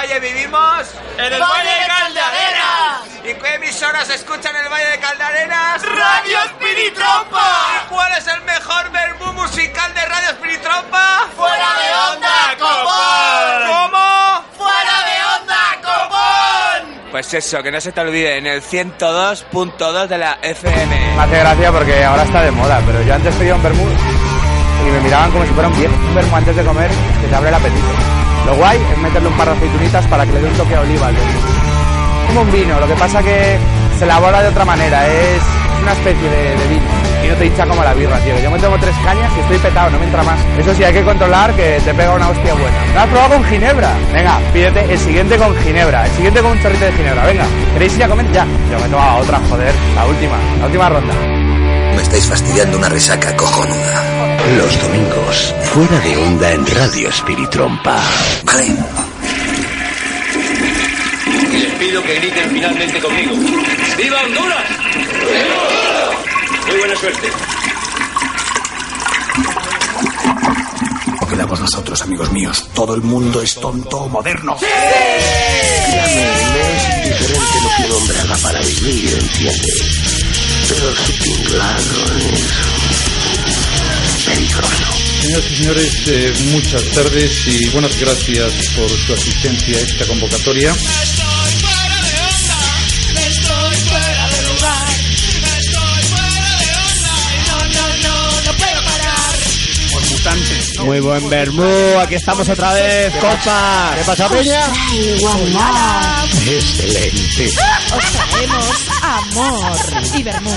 valle vivimos? ¡En el Valle de Caldearenas! ¿Y qué emisoras se escuchan en el Valle de Caldearenas? ¡Radio Espiritrompa! ¿Y cuál es el mejor verbú musical de Radio Espiritrompa? ¡Fuera de onda, copón! ¿Cómo? ¡Fuera de onda, copón! Pues eso, que no se te olvide, en el 102.2 de la FM. Me hace gracia porque ahora está de moda, pero yo antes pedía un vermú y me miraban como si fuera un viejo. Un vermú antes de comer que te abre el apetito. Lo guay es meterle un par de aceitunitas para que le dé un toque a oliva vermú. Como un vino, lo que pasa que se elabora de otra manera, es una especie de, vino. Y no te hincha como la birra, tío. Yo me tomo tres cañas y estoy petado, no me entra más. Eso sí, hay que controlar que te pega una hostia buena. ¿No has probado con ginebra? Venga, pídete el siguiente con ginebra. El siguiente con un chorrito de ginebra. Venga, ¿queréis ir a comer? Ya. Yo me he tomado otra, joder. La última, la última ronda. Estáis fastidiando una resaca cojonuda. Los domingos, fuera de onda en Radio Espiritrompa. Vale. Y les pido que griten finalmente conmigo. ¡Viva Honduras! Muy buena suerte. Lo que damos nosotros, amigos míos. Todo el mundo es tonto o moderno. Créame, me es indiferente lo que un hombre haga para vivir, ¿entiendes? Pero su tinglado es peligroso. Señoras y señores, eh, muchas tardes y buenas gracias por su asistencia a esta convocatoria. Muy buen Bermú, aquí estamos otra vez, compa. ¿Qué pasa, Peña? Excelente. Os traemos amor y vermú.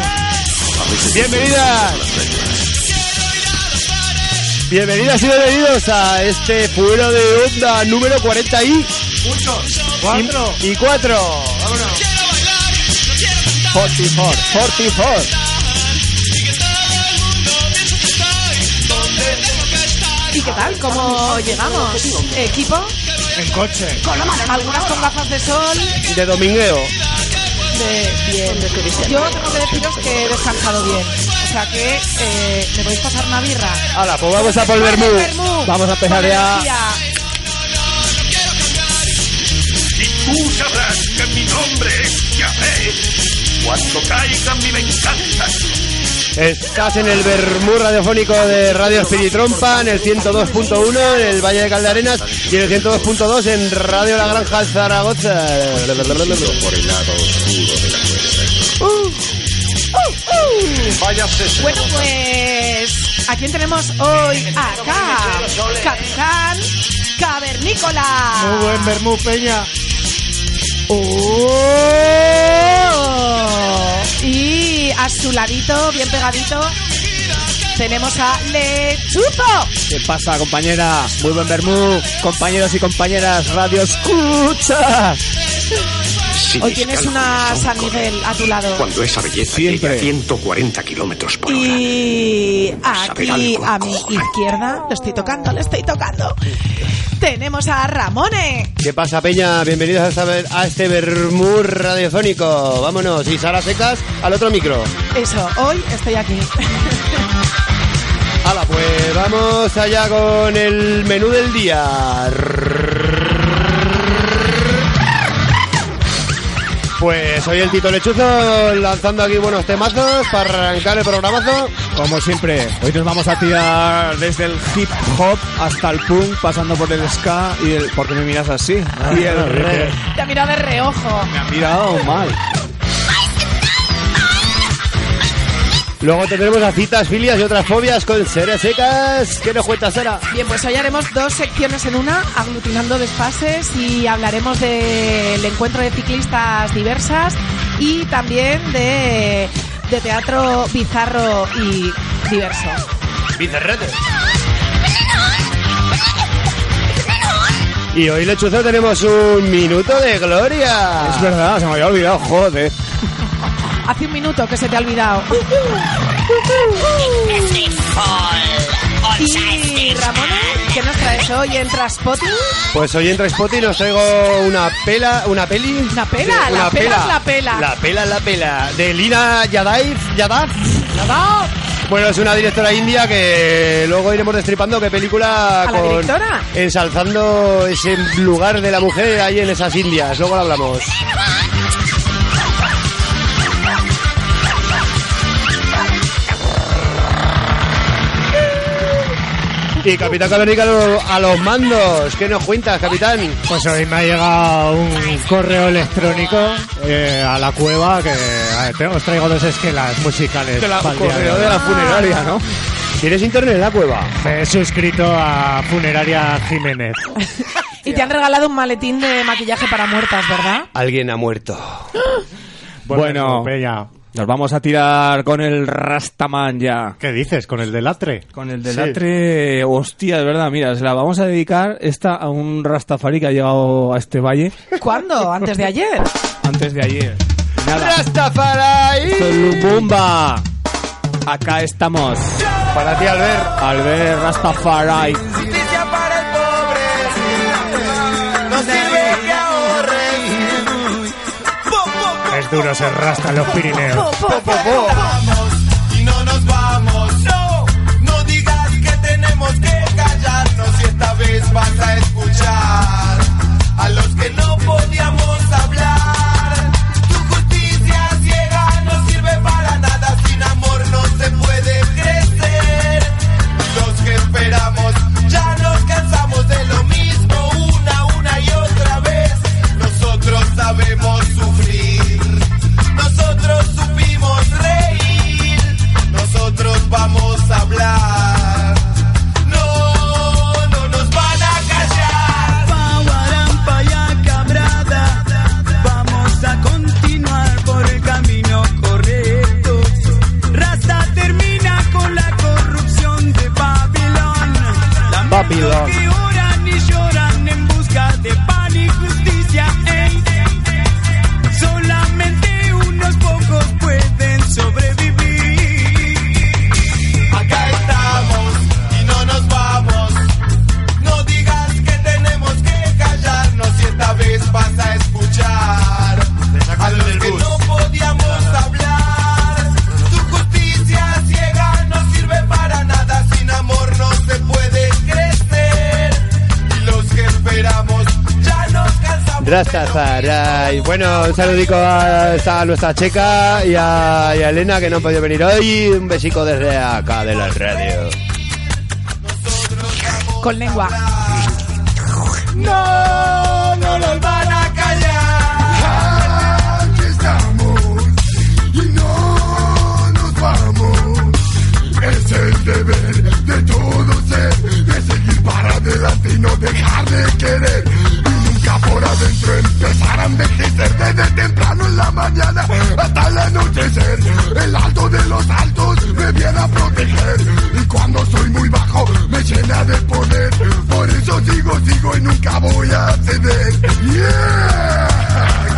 Bienvenidas. Bienvenidas y bienvenidos a este fuero de onda número 40 y... ¡Cuatro! Y 4. ¡Vámonos! 44, 44. Qué tal? ¿Cómo llegamos? ¿Equipo? En coche. Algunas con gafas de sol. De domingueo. De bien. Yo tengo que deciros que he descansado bien. O sea que eh, me podéis pasar una birra. Hala, pues vamos a por Bermú. vermú. Vamos a empezar Con ya. Y tú sabrás que mi nombre es Yahvé. Cuando caiga mi venganza. Estás en el Bermú radiofónico de Radio Espiritrompa, en el 102.1 en el Valle de Caldarenas y en el 102.2 en Radio La Granja Zaragoza. Por el lado oscuro de la Vaya. Bueno, pues. ¿A quién tenemos hoy acá? Capitán Cavernícola. Muy buen Bermú, Peña. ¡Oh! Y a su ladito, bien pegadito, tenemos a Lechuzo. ¿Qué pasa, compañera? Muy buen Bermú, compañeros y compañeras, Radio Escucha. Hoy tienes una San Miguel a tu lado. Cuando esa belleza Siempre. llega a 140 kilómetros por hora. Y aquí a mi izquierda, le estoy tocando, le estoy tocando. Tenemos a Ramone. ¿Qué pasa, Peña? Bienvenidos a, este Bermú radiofónico. Vámonos. Y Sara Secas al otro micro. Eso, hoy estoy aquí. Hala, pues vamos allá con el menú del día. Pues soy el Tito Lechuzo lanzando aquí buenos temazos para arrancar el programazo. Como siempre, hoy nos vamos a tirar desde el hip hop hasta el punk, pasando por el ska y el... ¿Por qué me miras así? Y el reggae. Te ha mirado de reojo. Me ha mirado mal. Luego tendremos a citas, filias y otras fobias con Sara Secas. ¿Qué nos cuenta Sara? Bien, pues hoy haremos dos secciones en una, aglutinando desfases y hablaremos del encuentro de ciclistas diversas y también de, de teatro bizarro y diverso. Bizarrete. Y hoy, Lechuzo, tenemos un minuto de gloria. Es verdad, se me había olvidado, joder. Hace un minuto que se te ha olvidado. Y Ramón, ¿qué nos traes hoy en Traspotting? Pues hoy en Traspoti nos traigo una pela, una peli. Una pela, la pela es la pela. La pela es la pela. De Lina Yadaif, Yadaf. ¡Nada! Bueno, es una directora india que luego iremos destripando qué película ¿A la directora? ensalzando ese lugar de la mujer ahí en esas indias. Luego lo hablamos. Y Capitán Cavernica a los- mandos. ¿Qué nos cuentas, Capitán? Pues hoy me ha llegado un correo electrónico eh, a la cueva que a ver, te- os traigo dos esquelas musicales. De la- correo de la funeraria, ¿no? ¿Tienes internet en la cueva? Me he suscrito a Funeraria Jiménez. Y te han regalado un maletín de maquillaje para muertas, ¿verdad? Alguien ha muerto. Bueno, Peña. Nos vamos a tirar con el Rastaman ya. ¿Qué dices? ¿Con el del Atre? Con el del Sí. Atre, hostia, de verdad, mira, se la vamos a dedicar esta a un Rastafari que ha llegado a este valle ¿Cuándo? ¿Antes de ayer? antes de ayer. Nada, ¡Rastafari! Lumumba. Acá estamos. Para ti, Albert. Albert Rastafari. Duro ser rasta en los Pirineos. Y no nos vamos. No, no digas que tenemos que callarnos y esta vez vas a escuchar a los que no un saludico a, a nuestra checa y a, y a Elena que no han podido venir hoy. Un besico desde acá de la radio. Con lengua. No, no nos van a callar. Aquí estamos y no nos vamos. Es el deber de todo ser, de seguir para adelante y no dejar de querer. Por adentro empezar a envejecer desde temprano en la mañana hasta el anochecer. El alto de los altos me viene a proteger. Y cuando soy muy bajo me llena de poder. Por eso sigo, sigo y nunca voy a ceder. Yeah.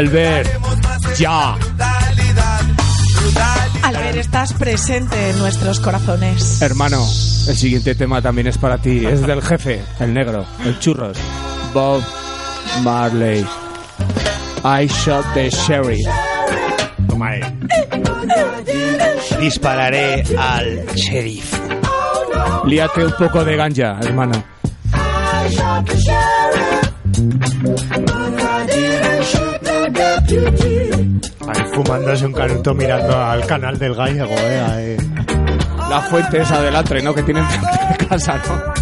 Albert, ya. Albert, estás presente en nuestros corazones. Hermano, el siguiente tema también es para ti. Es del jefe, el negro, el churros. Bob Marley. I shot the sheriff. Toma ahí. Dispararé al sheriff. Líate un poco de ganja, hermano. Ahí fumándose un canuto mirando al canal del gallego, eh. La fuente esa del atre, ¿no? Que tienen de casa, ¿no?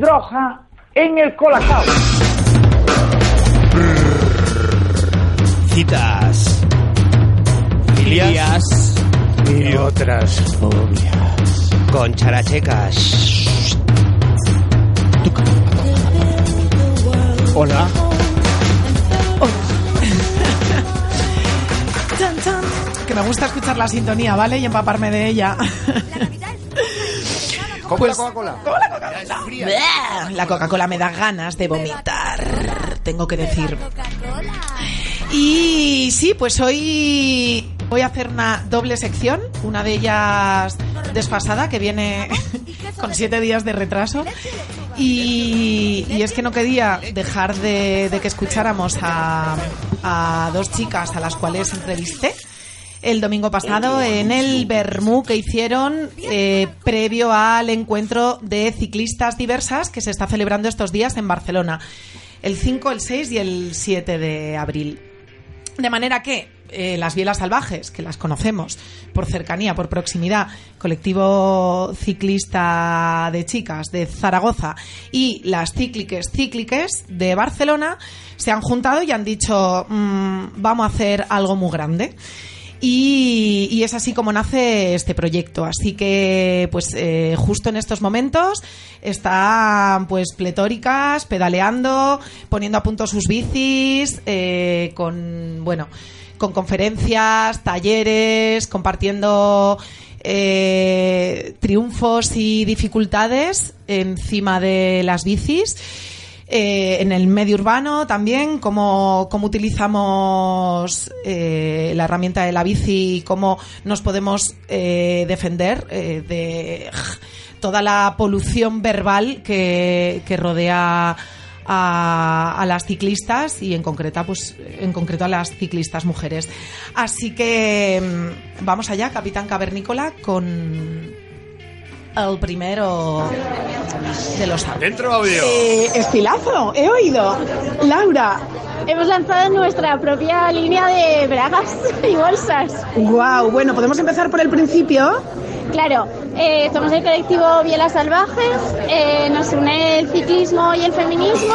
Droga en el colacao. Citas. Filias. Y otras fobias. Con charachecas. Hola. Chan. Que me gusta escuchar la sintonía, ¿vale? Y empaparme de ella. ¿Cómo la Coca-Cola? La Coca-Cola me da ganas de vomitar, tengo que decir. Y sí, pues hoy voy a hacer una doble sección, una de ellas desfasada, que viene con siete días de retraso. Y, y es que no quería dejar de, de que escucháramos a, a dos chicas a las cuales entrevisté el domingo pasado en el Bermú que hicieron eh, previo al encuentro de ciclistas diversas que se está celebrando estos días en Barcelona, el 5, el 6 y el 7 de abril. De manera que eh, las Bielas Salvajes, que las conocemos por cercanía, por proximidad, colectivo ciclista de chicas de Zaragoza y las cícliques cícliques de Barcelona, se han juntado y han dicho, "Mm, vamos a hacer algo muy grande. Y, es así como nace este proyecto. Así que, pues, eh, justo en estos momentos están, pues, pletóricas, pedaleando, poniendo a punto sus bicis, eh, con, bueno, con conferencias, talleres, compartiendo eh, triunfos y dificultades encima de las bicis. Eh, en el medio urbano también, cómo, cómo utilizamos eh, la herramienta de la bici y cómo nos podemos eh, defender de toda la polución verbal que, que rodea a, a las ciclistas y en concreta pues en concreto a las ciclistas mujeres. Así que mm, vamos allá capitán cavernícola con el primero de los audios. Dentro audio. Eh, estilazo, he oído. Laura. Hemos lanzado nuestra propia línea de bragas y bolsas. Wow, bueno, podemos empezar por el principio. Claro, eh, somos el colectivo Bielas Salvajes, eh, nos une el ciclismo y el feminismo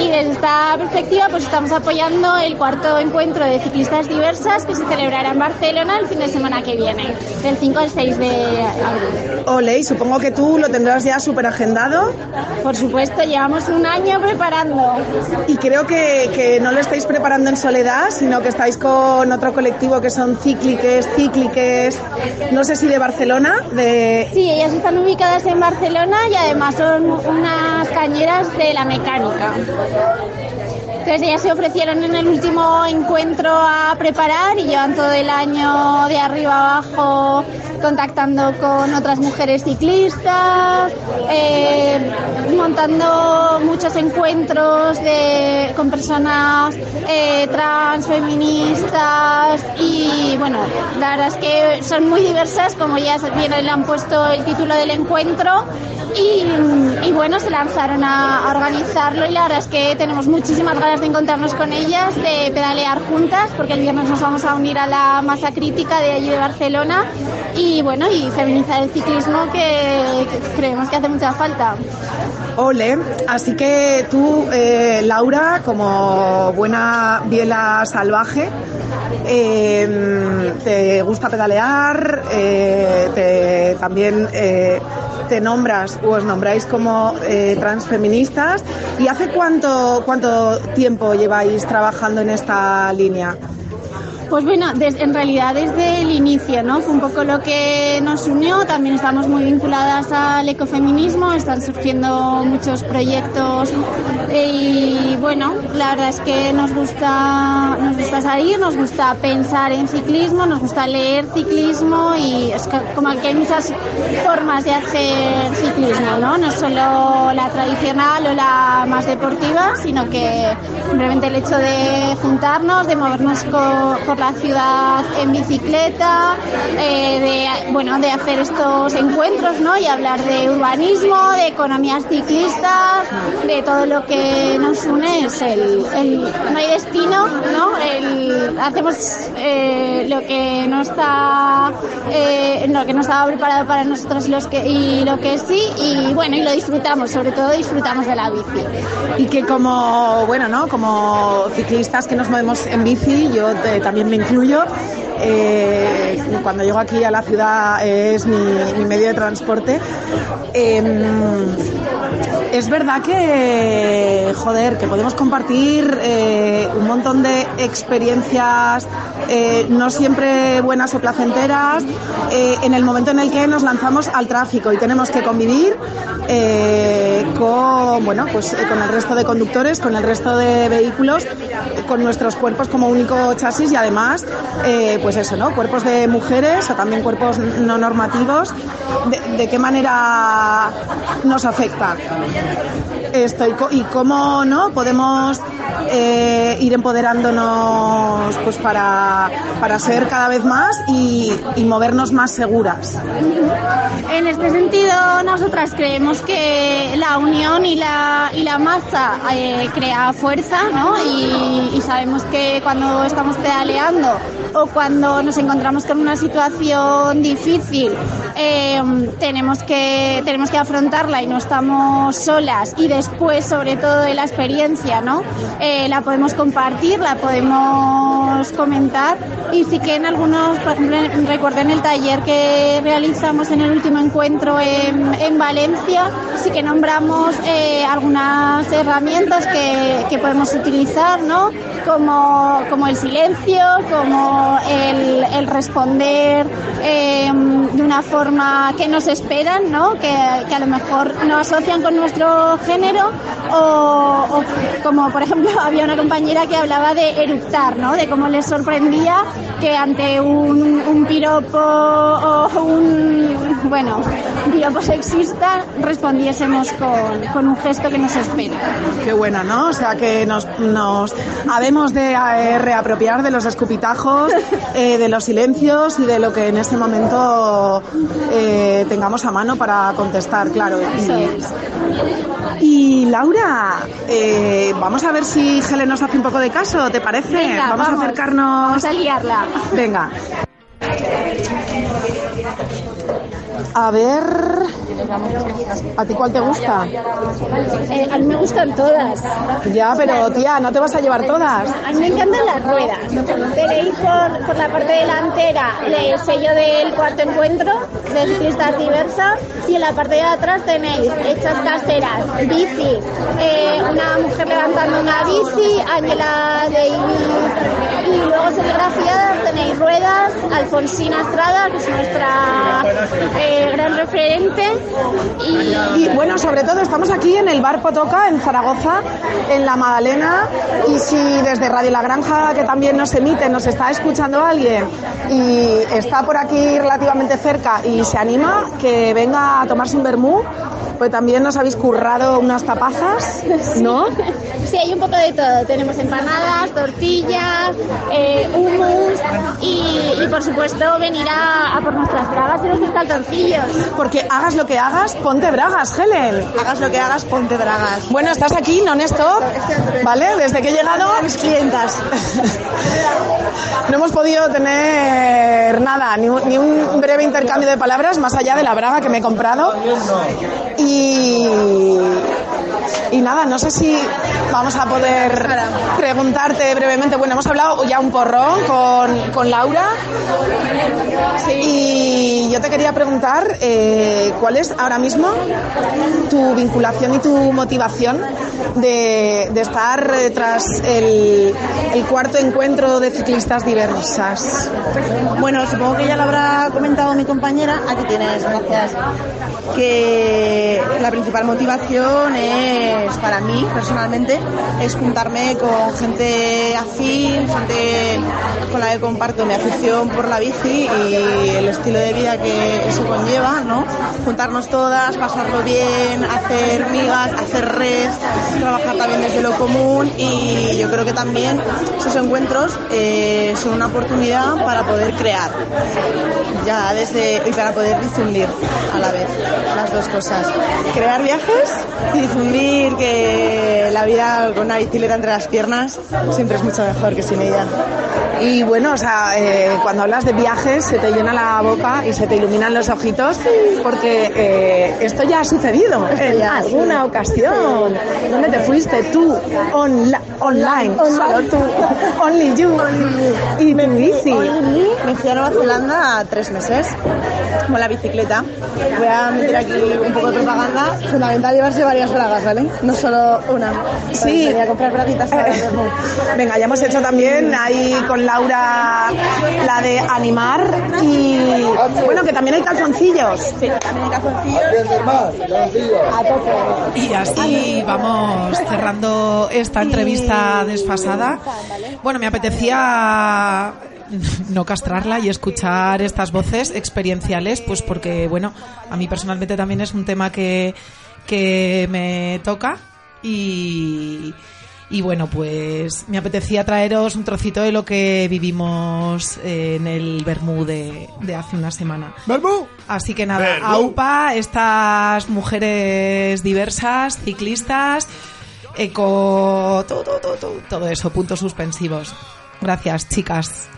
y desde esta perspectiva pues estamos apoyando el cuarto encuentro de ciclistas diversas que se celebrará en Barcelona el fin de semana que viene, del 5 al 6 de abril. Ole, y supongo que tú lo tendrás ya súper agendado. Por supuesto, llevamos un año preparando. Y creo que, que no lo estáis preparando en soledad, sino que estáis con otro colectivo que son cícliques, cícliques, no sé si de Barcelona, Sí, ellas están ubicadas en Barcelona y además son unas cañeras de la mecánica. Entonces ellas se ofrecieron en el último encuentro a preparar y llevan todo el año de arriba abajo contactando con otras mujeres ciclistas, eh, montando muchos encuentros con personas eh, trans, feministas y bueno, la verdad es que son muy diversas, como ya bien le han puesto el título del encuentro y, y bueno, se lanzaron a, a organizarlo y la verdad es que tenemos muchísimas ganas de encontrarnos con ellas, de pedalear juntas, porque el viernes nos vamos a unir a la masa crítica de allí de Barcelona y bueno, y feminizar el ciclismo que, creemos que hace mucha falta. Ole, así que tú, eh, Laura, como buena biela salvaje, eh, te gusta pedalear, eh, te- también eh, te nombras o os nombráis como eh, transfeministas. ¿Y hace cuánto, cuánto tiempo lleváis trabajando en esta línea? Pues bueno, des- en realidad desde el inicio, ¿no? Fue un poco lo que nos unió. También estamos muy vinculadas al ecofeminismo, están surgiendo muchos proyectos eh, y bueno, la verdad es que nos gusta, nos gusta salir, nos gusta pensar en ciclismo, nos gusta leer ciclismo y es que como que hay muchas formas de hacer ciclismo, ¿no? No solo la tradicional o la más deportiva, sino que simplemente el hecho de juntarnos, de movernos por la ciudad en bicicleta, eh, de, bueno, de hacer estos encuentros, ¿no? Y hablar de urbanismo, de economías ciclistas, de todo lo que nos une es el, no hay destino, ¿no? Hacemos eh, lo que no está, eh, lo que no estaba preparado para nosotros los que, y lo que sí, y bueno, y lo disfrutamos, sobre todo disfrutamos de la bici. Y que como, bueno, ¿no? Como ciclistas que nos movemos en bici, yo también me incluyo. Eh, cuando llego aquí a la ciudad es mi, medio de transporte. Em, es verdad que, joder, que podemos compartir eh, un montón de experiencias, eh, no siempre buenas o placenteras, en el momento en el que nos lanzamos al tráfico y tenemos que convivir con, bueno, pues, con el resto de conductores, con el resto de vehículos, con nuestros cuerpos como único chasis y además, eh, pues eso, ¿no? Cuerpos de mujeres o también cuerpos no normativos. ¿De, qué manera nos afecta? esto y cómo no podemos eh, ir empoderándonos pues para, para ser cada vez más y, y movernos más seguras. En este sentido, nosotras creemos que la unión y la, y la masa eh, crea fuerza, ¿no? Y, y sabemos que cuando estamos pedaleando o cuando nos encontramos con una situación difícil, eh, tenemos, que, tenemos que afrontarla y no estamos solas. Y después, sobre todo, de la experiencia, ¿no? Eh, la podemos compartir, la podemos comentar. Y sí que en algunos, por ejemplo, en- recuerdo en el taller que realizamos en el último encuentro en, en Valencia, sí que nombramos eh, algunas herramientas que, que podemos utilizar, ¿no? Como, como el silencio, como el, el responder eh, de una forma que nos esperan, ¿no? Que, que a lo mejor no asocian con nuestro género o, o como por ejemplo había una compañera que hablaba de eructar, ¿no? De cómo les sorprendía que ante un, un piropo o un, bueno, un piropo sexista respondiésemos con, con un gesto que nos espera. Qué bueno, ¿no? O sea, que nos, nos habemos de eh, reapropiar de los escupitajos, eh, de los silencios y de lo que en este momento eh, tengamos a mano para contestar, claro. Y, y Laura, eh, vamos a ver si Helen nos hace un poco de caso, ¿te parece? Venga, vamos, vamos. a acercarnos. Vamos a liarla. Venga. A ver. ¿A ti cuál te gusta? Eh, a mí me gustan todas. Ya, pero tía, no te vas a llevar todas. A mí me encantan las ruedas. Tenéis por, por la parte delantera el sello del cuarto encuentro de ciclistas diversas y en la parte de atrás tenéis hechas caseras, bici, eh, una mujer levantando una bici, Ángela Davis y luego serigrafiadas tenéis ruedas, Alfonsina Estrada, que es nuestra eh, gran referente y Y bueno, sobre todo estamos aquí en el Bar Potoca, en Zaragoza, en La Madalena. Y si desde Radio La Granja, que también nos emite, nos está escuchando alguien y está por aquí relativamente cerca y se anima, que venga a tomarse un vermú, pues también nos habéis currado unas tapazas, ¿no? Sí, hay un poco de todo. Tenemos empanadas, tortillas, eh, hummus y, y, por supuesto venir a, a por nuestras bragas y nuestros calzoncillos. Porque hagas lo que hagas, ponte bragas, Helen. Hagas lo que hagas, ponte bragas. Bueno, estás aquí, non-stop, ¿vale? Desde que he llegado... mis clientas. No hemos podido tener nada, ni un, ni un breve intercambio de palabras más allá de la braga que me he comprado. Y, y nada, no sé si vamos a poder preguntarte brevemente. Bueno, hemos hablado ya un porrón con, con Laura. Y yo te quería preguntar eh, cuál es ahora mismo tu vinculación y tu motivación de, estar eh, tras el, cuarto encuentro de ciclistas diversas. Bueno, supongo que ya lo habrá comentado mi compañera. Aquí tienes, gracias. Que la principal motivación es, para mí personalmente, es juntarme con gente afín, gente con la que comparto mi afición por la bici y el estilo de vida que eso conlleva, ¿no? Todas, pasarlo bien, hacer migas, hacer red, trabajar también desde lo común y yo creo que también esos encuentros eh, son una oportunidad para poder crear ya desde y para poder difundir a la vez las dos cosas. Crear viajes y difundir que la vida con una bicicleta entre las piernas siempre es mucho mejor que sin ella Y bueno, o sea, eh, cuando hablas de viajes se te llena la boca y se te iluminan los ojitos porque eh, esto ya ha sucedido en alguna ocasión. ¿Dónde te fuiste tú? Onla- online, solo tú. Only you. Y tu bici. Me fui a Nueva Zelanda tres meses con la bicicleta. Voy a meter aquí un poco de propaganda. Fundamental llevarse varias bragas, ¿vale? No solo una. Sí. Voy a comprar braguitas para el vermú. Venga, ya hemos hecho también ahí con Laura la de animar y bueno, que también hay calzoncillos. Sí, también hay calzoncillos. A tope. Y así vamos cerrando esta entrevista desfasada. Bueno, me apetecía no castrarla y escuchar estas voces experienciales, pues porque, bueno, a mí personalmente también es un tema que, que me toca y, y bueno, pues me apetecía traeros un trocito de lo que vivimos en el Bermú de, de hace una semana. ¡Bermú! Así que nada, Bermú. AUPA, estas mujeres diversas, ciclistas, eco, todo, todo, todo, todo, todo eso, puntos suspensivos. Gracias, chicas.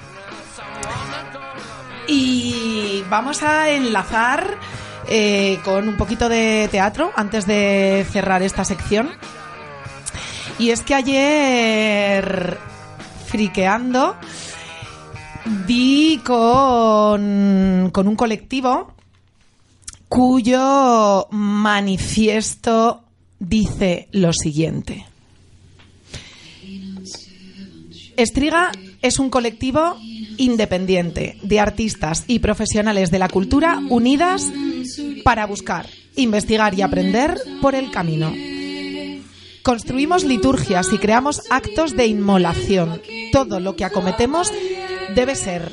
Y vamos a enlazar eh, con un poquito de teatro antes de cerrar esta sección. Y es que ayer, friqueando, di con, con un colectivo cuyo manifiesto dice lo siguiente. Estriga es un colectivo independiente de artistas y profesionales de la cultura unidas para buscar, investigar y aprender por el camino. Construimos liturgias y creamos actos de inmolación. Todo lo que acometemos debe ser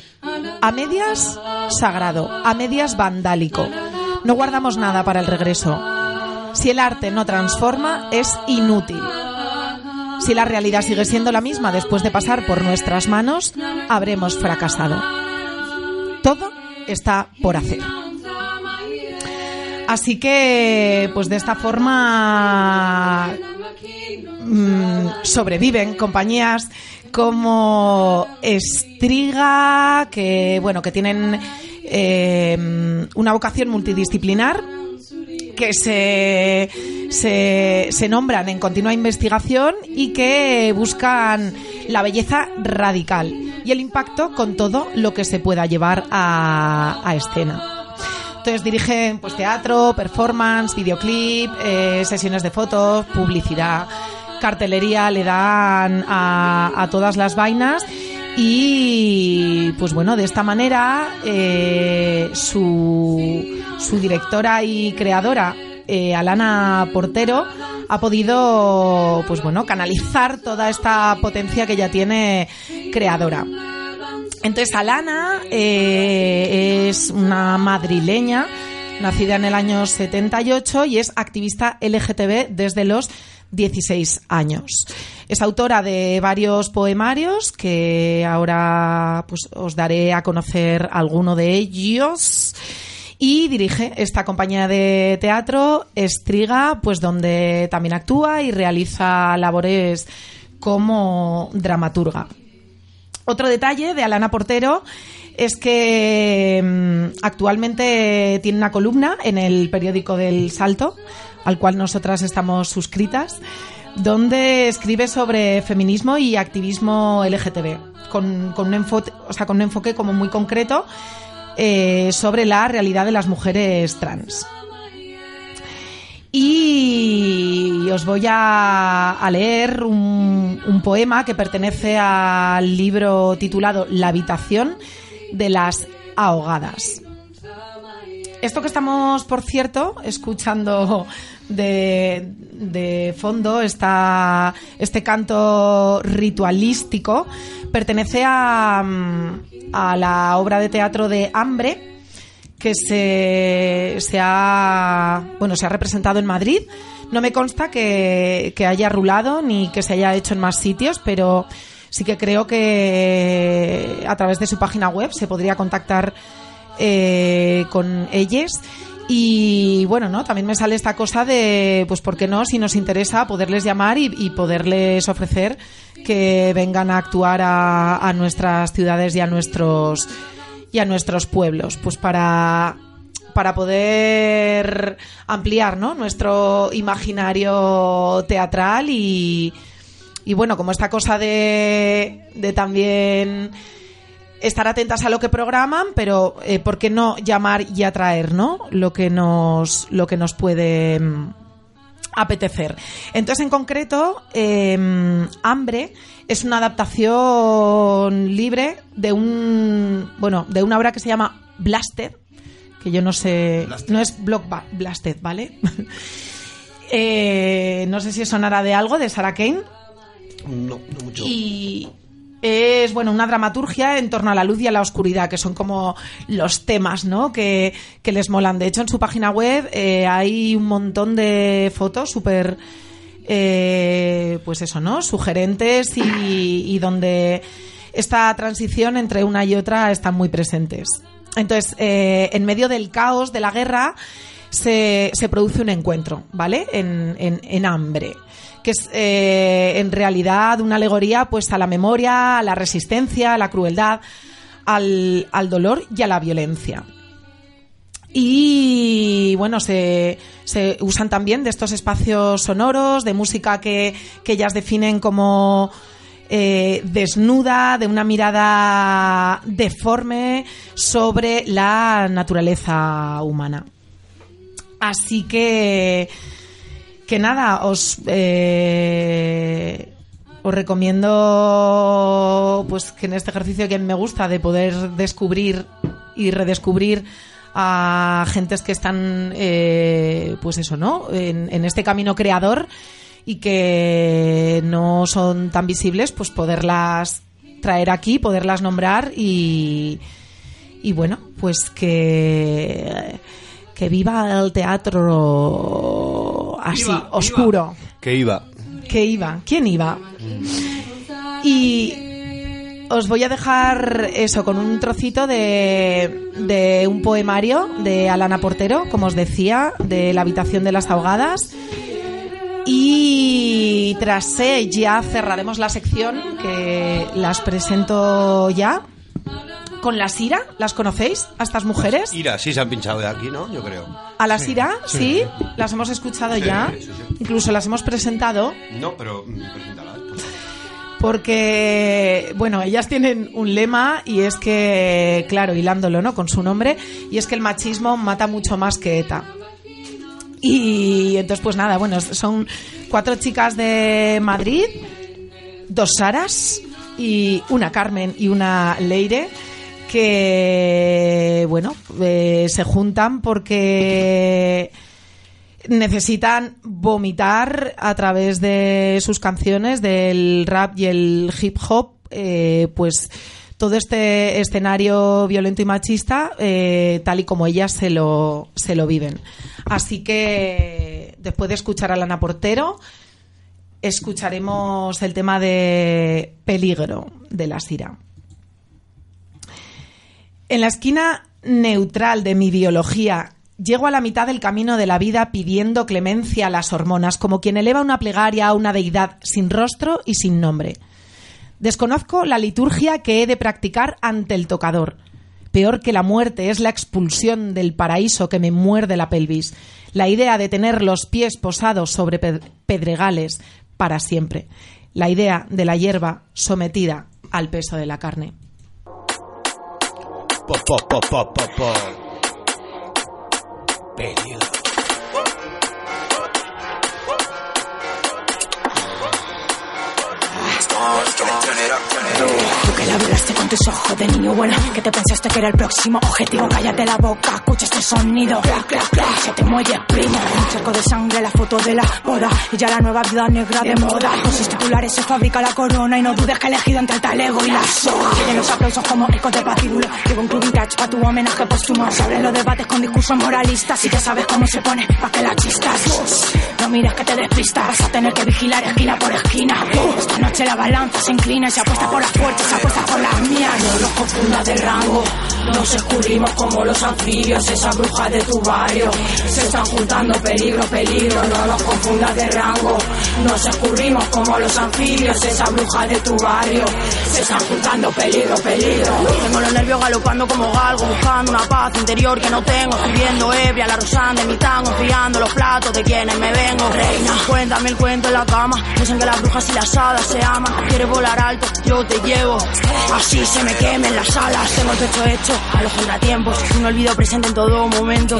a medias sagrado, a medias vandálico. No guardamos nada para el regreso. Si el arte no transforma, es inútil. Si la realidad sigue siendo la misma después de pasar por nuestras manos, habremos fracasado. Todo está por hacer. Así que, pues de esta forma mm, sobreviven compañías como Estriga, que bueno, que tienen eh, una vocación multidisciplinar que se, se, se nombran en continua investigación y que buscan la belleza radical y el impacto con todo lo que se pueda llevar a, a escena. Entonces dirigen pues teatro, performance, videoclip, eh, sesiones de fotos, publicidad, cartelería, le dan a, a todas las vainas y pues bueno, de esta manera eh, su, su directora y creadora, eh, Alana Portero, ha podido pues bueno, canalizar toda esta potencia que ya tiene creadora. Entonces Alana eh, es una madrileña, nacida en el año 78 y es activista LGTB desde los 16 años. Es autora de varios poemarios que ahora pues, os daré a conocer alguno de ellos. Y dirige esta compañía de teatro, Estriga, pues donde también actúa y realiza labores como dramaturga. Otro detalle de Alana Portero es que mm, actualmente tiene una columna en el periódico del Salto, al cual nosotras estamos suscritas, donde escribe sobre feminismo y activismo LGTB, con, con un, enfoque, o sea, con un enfoque como muy concreto eh, sobre la realidad de las mujeres trans. Y os voy a, leer un, un poema que pertenece al libro titulado La habitación de las ahogadas. Esto que estamos, por cierto, escuchando de, de fondo, este canto ritualístico, pertenece a, a la obra de teatro de Hambre, que se, se ha bueno se ha representado en Madrid. No me consta que, que haya rulado ni que se haya hecho en más sitios, pero sí que creo que a través de su página web se podría contactar eh, con ellas. Y bueno, ¿no? También me sale esta cosa de, pues, ¿por qué no? Si nos interesa, poderles llamar y, y poderles ofrecer que vengan a actuar a, a nuestras ciudades y a nuestros y a nuestros pueblos, pues para para poder ampliar ¿no? nuestro imaginario teatral y, y bueno, como esta cosa de, de también estar atentas a lo que programan, pero eh, ¿por qué no llamar y atraer ¿no? lo que nos lo que nos puede mm, apetecer. Entonces, en concreto, eh, Hambre es una adaptación libre de un bueno de una obra que se llama Blasted, que yo no sé, no es Block Blasted, ¿vale? Eh, no sé si sonará de algo de Sarah Kane. No, no mucho. Y es bueno una dramaturgia en torno a la luz y a la oscuridad, que son como los temas ¿no? que, que les molan. De hecho, en su página web eh, hay un montón de fotos súper, eh, pues eso, ¿no? Sugerentes y, y donde esta transición entre una y otra están muy presentes. Entonces, eh, en medio del caos de la guerra se, se produce un encuentro, ¿vale? En, en, en hambre que es eh, en realidad una alegoría pues a la memoria, a la resistencia, a la crueldad, al, al dolor y a la violencia. Y bueno, se, se usan también de estos espacios sonoros, de música que, que ellas definen como eh, desnuda, de una mirada deforme sobre la naturaleza humana. Así que que nada, os eh, Os recomiendo pues que en este ejercicio que me gusta de poder descubrir y redescubrir a gentes que están eh, pues eso, ¿no? En, en este camino creador y que no son tan visibles, pues poderlas traer aquí, poderlas nombrar y, y bueno, pues que que viva el teatro así, oscuro. Que iba. Que iba. ¿Quién iba? Y os voy a dejar eso con un trocito de, de un poemario de Alana Portero, como os decía, de La habitación de las ahogadas. Y tras ella cerraremos la sección que las presento ya con la Sira. ¿Las conocéis a estas mujeres? Ira, sí se han pinchado de aquí, ¿no? Yo creo. A la Sira, sí. sí, las hemos escuchado Sí, ya, sí, incluso las hemos presentado. No, pero mm, preséntala. porque, bueno, ellas tienen un lema y es que, claro, hilándolo, ¿no? Con su nombre, y es que el machismo mata mucho más que ETA. Y entonces, pues nada, bueno, son cuatro chicas de Madrid, dos Saras y una Carmen y una Leire que, bueno, eh, se juntan porque necesitan vomitar a través de sus canciones, del rap y el hip hop, eh, pues todo este escenario violento y machista, eh, tal y como ellas se lo, se lo viven. Así que después de escuchar a Lana Portero, escucharemos el tema de Peligro de la Sira. En la esquina neutral de mi biología, llego a la mitad del camino de la vida pidiendo clemencia a las hormonas, como quien eleva una plegaria a una deidad sin rostro y sin nombre. Desconozco la liturgia que he de practicar ante el tocador. Peor que la muerte es la expulsión del paraíso que me muerde la pelvis, la idea de tener los pies posados sobre pe- pedregales para siempre, la idea de la hierba sometida al peso de la carne. Po, po, po, po, po, po. Peligro. Que la violaste con tus ojos de niño bueno Que te pensaste que era el próximo objetivo. Cállate la boca, escucha este sonido. Clac, clac, clac, se te muelle primo. Un charco de sangre, la foto de la boda. Y ya la nueva vida negra de moda. Con sus titulares se fabrica la corona Y no dudes que he elegido entre el talego y la soga. Quieren los aplausos como ecos de patíbulo Llevo un club vintage pa' tu homenaje póstumo. Se abren los debates con discursos moralistas Y ya sabes cómo se pone pa' que la chistas. No mires que te despistas. Vas a tener que vigilar esquina por esquina. Esta noche la balanza se inclina Y se apuesta por las fuertes, se apuesta por las mías No los confundas de rango Nos escurrimos como los anfibios Esas brujas de tu barrio. Se están juntando peligro, peligro No los confundas de rango. Nos escurrimos como los anfibios Esas brujas de tu barrio. Se están juntando peligro, peligro. Tengo los nervios galopando como galgo Buscando una paz interior que no tengo. Estoy viendo ebria la rosán de mi tango Enfriando los platos de quienes me vengo. Reina, cuéntame el cuento en la cama. Dicen que las brujas y las hadas se aman. Quieres volar alto, yo te llevo. Así se me quemen las alas. Tengo el pecho hecho a los contratiempos Un olvido presente en todo momento.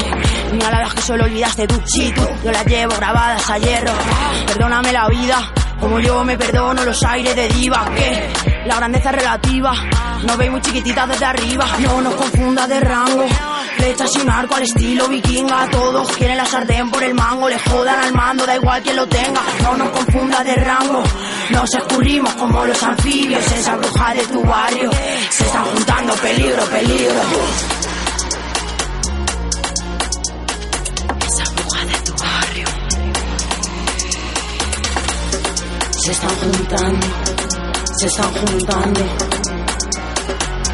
Señaladas que solo olvidaste tú. Sí, yo las llevo grabadas a hierro. Perdóname la vida. Como yo me perdono los aires de diva. Que la grandeza es relativa. No veis muy chiquititas desde arriba. No nos confunda de rango Flechas y un arco al estilo vikinga. Todos quieren la sartén por el mango Le jodan al mando, da igual quien lo tenga. No nos confunda de rango Nos escurrimos como los anfibios. Esa bruja de tu barrio Se están juntando peligro, peligro. Esa bruja de tu barrio. Se están juntando Se están juntando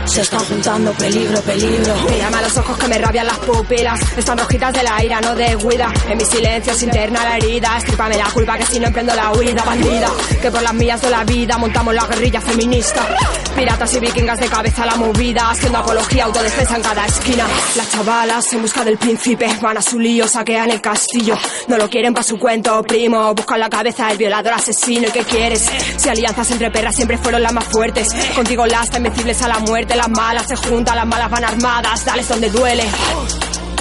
se están juntando, peligro, peligro. Mírame a los ojos que me rabian las pupilas. Están rojitas de la ira, no de huida. En mi silencio se interna la herida. Estrípame la culpa que si no emprendo la huida, bandida. Que por las mías de la vida montamos la guerrilla feminista. Piratas y vikingas de cabeza a la movida. Haciendo apología, autodefensa en cada esquina. Las chavalas en busca del príncipe. Van a su lío, saquean el castillo. No lo quieren pa' su cuento, primo. Buscan la cabeza del violador asesino. ¿Y qué quieres? Si alianzas entre perras siempre fueron las más fuertes. Contigo las invencibles a la muerte las malas se juntan, las malas van armadas, dale donde duele.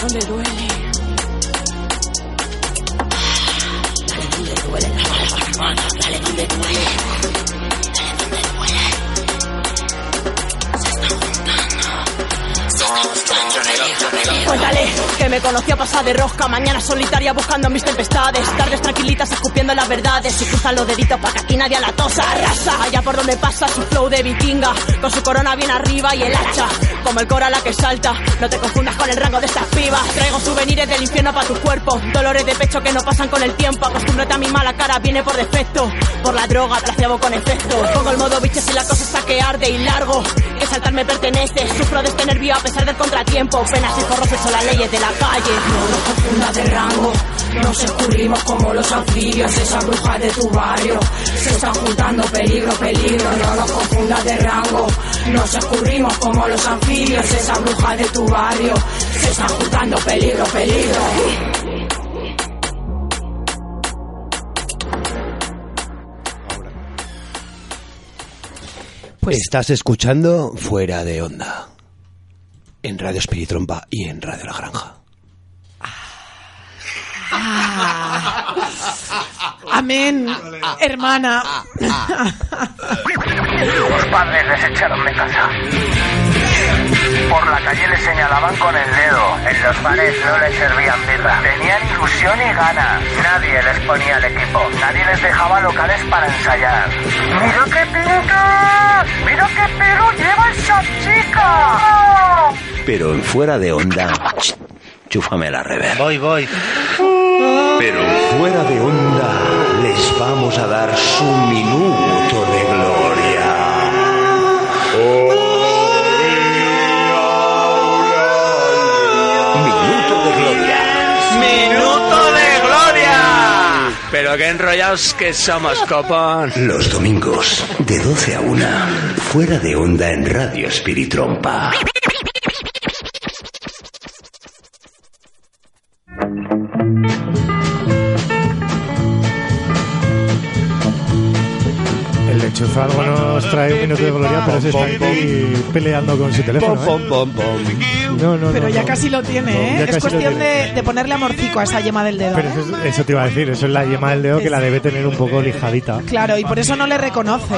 Donde duele. Dale donde duele, las malas van armadas, dale donde duele. Dale donde duele. Se está juntando, se juntando. Cuéntale que me conoció a pasar de rosca. Mañana solitaria buscando mis tempestades. Tardes tranquilitas escupiendo las verdades. Y cruzan los deditos para que aquí nadie la tosa. Arrasa allá por donde pasa su flow de vikinga. Con su corona bien arriba y el hacha. Como el cora la que salta. No te confundas con el rango de estas pibas. Traigo souvenirs del infierno para tu cuerpo. Dolores de pecho que no pasan con el tiempo. Acostúmbrate a mi mala cara, viene por defecto. Por la droga, placebo con efecto. Pongo el modo bicho si la cosa está que arde y largo. Que saltar me pertenece. Sufro de este nervio a pesar del contratiempo. Penas y forros son las leyes de la calle. No nos confundas de rango, nos escurrimos como los anfibios, esa bruja de tu barrio. Se están juntando peligro, peligro, no nos confundas de rango. Nos escurrimos como los anfibios, esa bruja de tu barrio. Se están juntando peligro, peligro. Estás escuchando Fuera de Onda. En Radio Espiritrompa y en Radio La Granja. Ah. Amén, hermana. Los padres les echaron de casa. Por la calle les señalaban con el dedo. En los bares no les servían birra. Tenían ilusión y ganas. Nadie les ponía el equipo. Nadie les dejaba locales para ensayar. ¡Mira qué pinta! ¡Mira qué pelo lleva esa chica! Pero en fuera de onda, chúfame la rever. Voy, voy. Pero fuera de onda les vamos a dar su minuto de gloria. Minuto de gloria. ¡Minuto de gloria! Pero qué enrollados que somos, copón. Los domingos, de 12 a 1, fuera de onda en Radio Espiritrompa. El lechuza algo nos trae un minuto de gloria, pero se está aquí peleando con su teléfono. ¿eh? No, no, Pero no, ya casi lo tiene, ¿eh? es cuestión de, de ponerle amorcico a esa yema del dedo. Pero ¿eh? eso, eso te iba a decir, eso es la yema del dedo que la debe tener un poco lijadita. Claro, y por eso no le reconoce.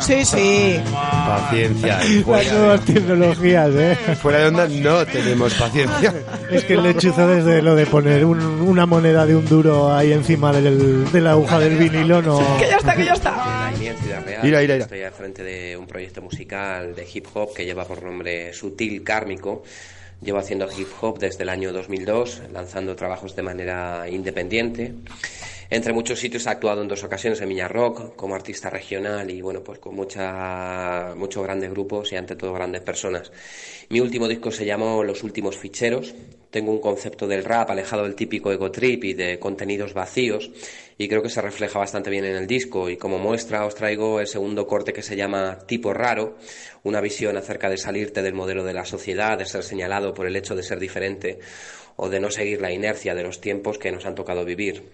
Sí, sí. Paciencia. Las nuevas tecnologías, ¿eh? Fuera de onda no tenemos paciencia. Es que el lechuza desde lo de poner un- una moneda de un duro ahí encima del, de la aguja del vinilo no... Que ya está, que ya está. Real. Ira, ira, ira. Estoy al frente de un proyecto musical de hip hop que lleva por nombre Sutil Kármico. Llevo haciendo hip hop desde el año 2002, lanzando trabajos de manera independiente. Entre muchos sitios he actuado en dos ocasiones en Miña Rock como artista regional y bueno, pues con mucha, muchos grandes grupos y ante todo grandes personas. Mi último disco se llamó Los últimos ficheros. Tengo un concepto del rap alejado del típico ego trip y de contenidos vacíos y creo que se refleja bastante bien en el disco y como muestra os traigo el segundo corte que se llama Tipo Raro, una visión acerca de salirte del modelo de la sociedad, de ser señalado por el hecho de ser diferente o de no seguir la inercia de los tiempos que nos han tocado vivir.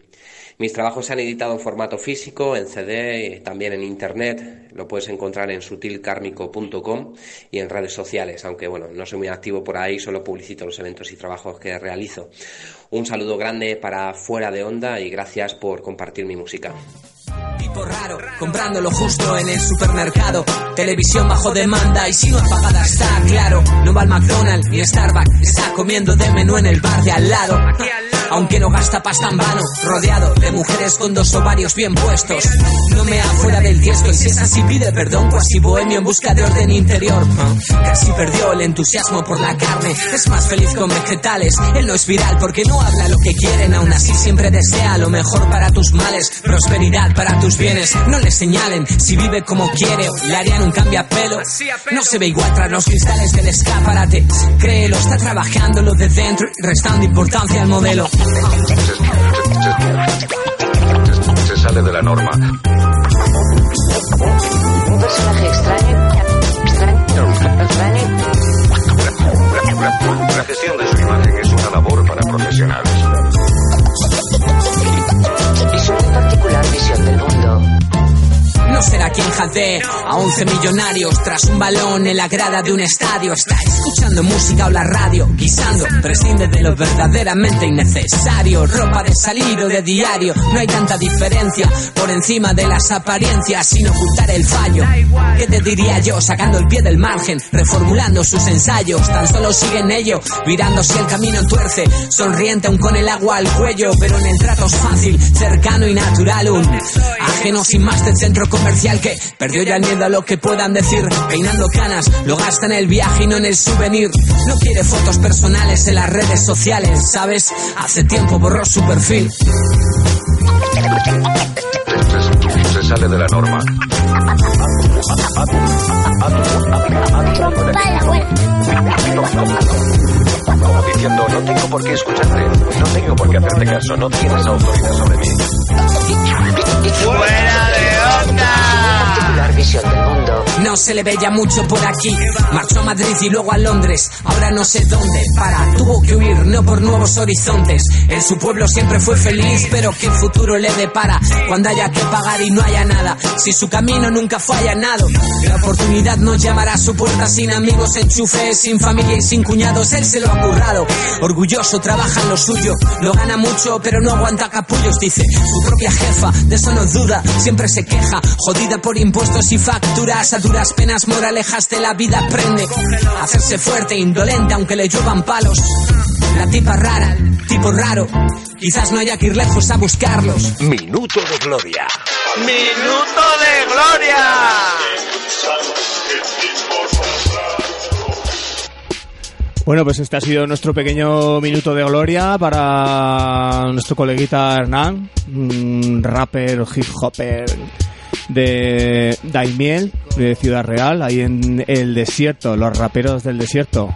Mis trabajos se han editado en formato físico, en CD, también en internet. Lo puedes encontrar en sutilkármico.com y en redes sociales, aunque bueno, no soy muy activo por ahí, solo publicito los eventos y trabajos que realizo. Un saludo grande para Fuera de Onda y gracias por compartir mi música. Comprando lo justo en el supermercado. Televisión bajo demanda y si no apagada está claro. No va al McDonald's ni Starbucks, está comiendo de menú en el bar de al lado. Aunque no gasta pasta en vano, rodeado de mujeres con dos ovarios bien puestos. No me afuera del tiesto y si es así pide perdón, cuasi bohemio en busca de orden interior. Casi perdió el entusiasmo por la carne, es más feliz con vegetales. Él no es viral porque no habla lo que quieren, aún así siempre desea lo mejor para tus males, prosperidad para tus bienes. No le señalen si vive como quiere o le harían un cambiapelo. No se ve igual tras los cristales del escaparate. Créelo, está trabajando lo de dentro y restando importancia al modelo. Se sale de la norma. Un personaje extraño. Extraño. Extraño. La gestión de su imagen es una labor para profesionales. Será quien jadee, aún 11 millonarios tras un balón en la grada de un estadio. Está escuchando música o la radio, guisando. Prescinde de lo verdaderamente innecesario. Ropa de salir o de diario. No hay tanta diferencia por encima de las apariencias sin ocultar el fallo. ¿Qué te diría yo sacando el pie del margen? Reformulando sus ensayos. Tan solo sigue en ello, mirando si el camino tuerce. Sonriente aún con el agua al cuello, pero en el trato es fácil, cercano y natural. Un ajeno sin más del centro comercial que perdió ya el miedo a lo que puedan decir. Peinando canas, lo gasta en el viaje y no en el souvenir. No quiere fotos personales en las redes sociales, ¿sabes? Hace tiempo borró su perfil. Se sale de la norma. Como diciendo, no tengo por qué escucharte, no tengo por qué hacerte caso, no tienes autoridad sobre mí. ¡Fuera de onda! Visión del mundo. No se le ve ya mucho por aquí. Marchó a Madrid y luego a Londres. Ahora no sé dónde para. Tuvo que huir, no por nuevos horizontes. En su pueblo siempre fue feliz, pero qué futuro le depara cuando haya que pagar y no haya nada. Si su camino nunca fue allanado, la oportunidad nos llamará a su puerta sin amigos, enchufes, sin familia y sin cuñados. Él se lo ha currado. Orgulloso, trabaja en lo suyo. Lo gana mucho, pero no aguanta capullos, dice. Su propia jefa, de eso no duda. Siempre se queja, jodida por impuestos y facturas. A duras penas moralejas de la vida aprende. A hacerse fuerte, indolente, aunque le lluevan palos. La tipa rara, tipo raro. Quizás no haya que ir lejos a buscarlos. Minuto de gloria. ¡Minuto de gloria! Bueno, pues este ha sido nuestro pequeño minuto de gloria para nuestro coleguita Hernán, un rapper, hip hopper de Daimiel, de Ciudad Real, ahí en el desierto, los raperos del desierto.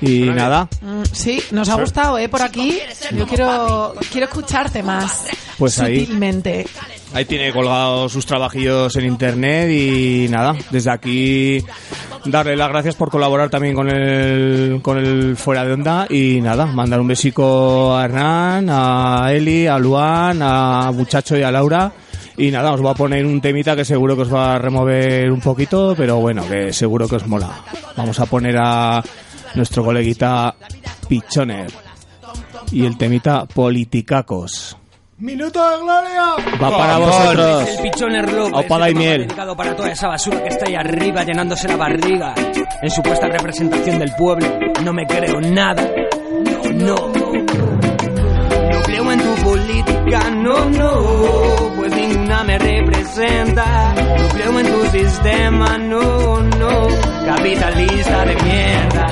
Y nada, Mm, Sí, nos ha gustado, ¿eh? Por aquí. Yo quiero, quiero escucharte más. Pues ahí. Sutilmente. Ahí tiene colgados sus trabajillos en internet y nada, desde aquí darle las gracias por colaborar también con el, con el Fuera de Onda y nada, mandar un besico a Hernán, a Eli, a Luan, a Muchacho y a Laura. Y nada, os voy a poner un temita que seguro que os va a remover un poquito, pero bueno, que seguro que os mola. Vamos a poner a nuestro coleguita Pichoner y el temita Politicacos. ¡Minuto de gloria! Va para vosotros. El pichoner loco. Aupada y miel. dedicado para toda esa basura que está ahí arriba llenándose la barriga. En supuesta representación del pueblo. No me creo nada. No, no. No creo en tu política, no, no. Pues me representa. No creo en tu sistema, no, no. Capitalista de mierda.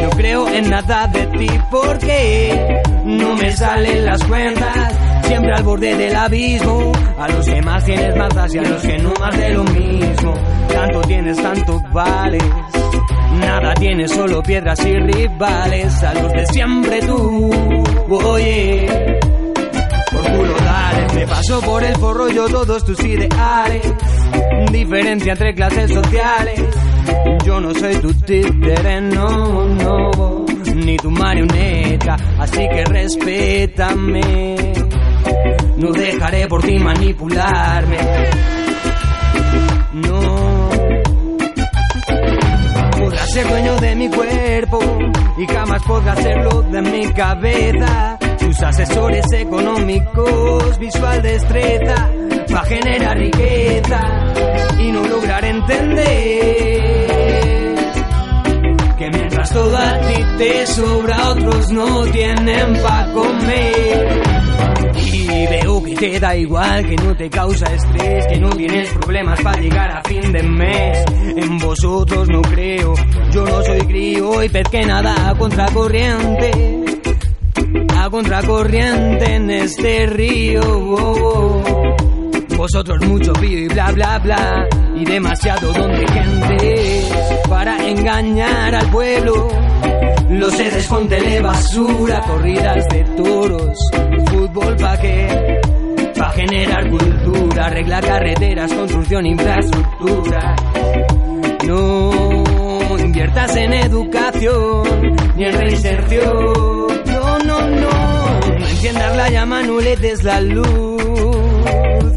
No creo en nada de ti porque no me salen las cuentas. Siempre al borde del abismo. A los que más tienes más y a los que no más de lo mismo. Tanto tienes, tanto vales. Nada tienes, solo piedras y rivales. A los de siempre tú, oye. Por culo dale, me paso por el forro yo todos tus ideales. Diferencia entre clases sociales. Yo no soy tu títere, no, no. Ni tu marioneta, así que respétame. No dejaré por ti manipularme. No. Podrás ser dueño de mi cuerpo y jamás podrás serlo de mi cabeza. Tus asesores económicos, visual destreza, para generar riqueza y no lograr entender que mientras todo a ti te sobra, otros no tienen pa' comer. Y veo que te da igual, que no te causa estrés, que no tienes problemas para llegar a fin de mes. En vosotros no creo, yo no soy crío y pez que nada a contracorriente. Contracorriente en este río. Vosotros mucho pío y bla bla bla y demasiado don de gente para engañar al pueblo. Los sedes con basura, corridas de toros, fútbol pa' qué, pa' generar cultura, arreglar carreteras, construcción, infraestructura. No inviertas en educación ni en reinserción. Enciendas la llama, no le des la luz.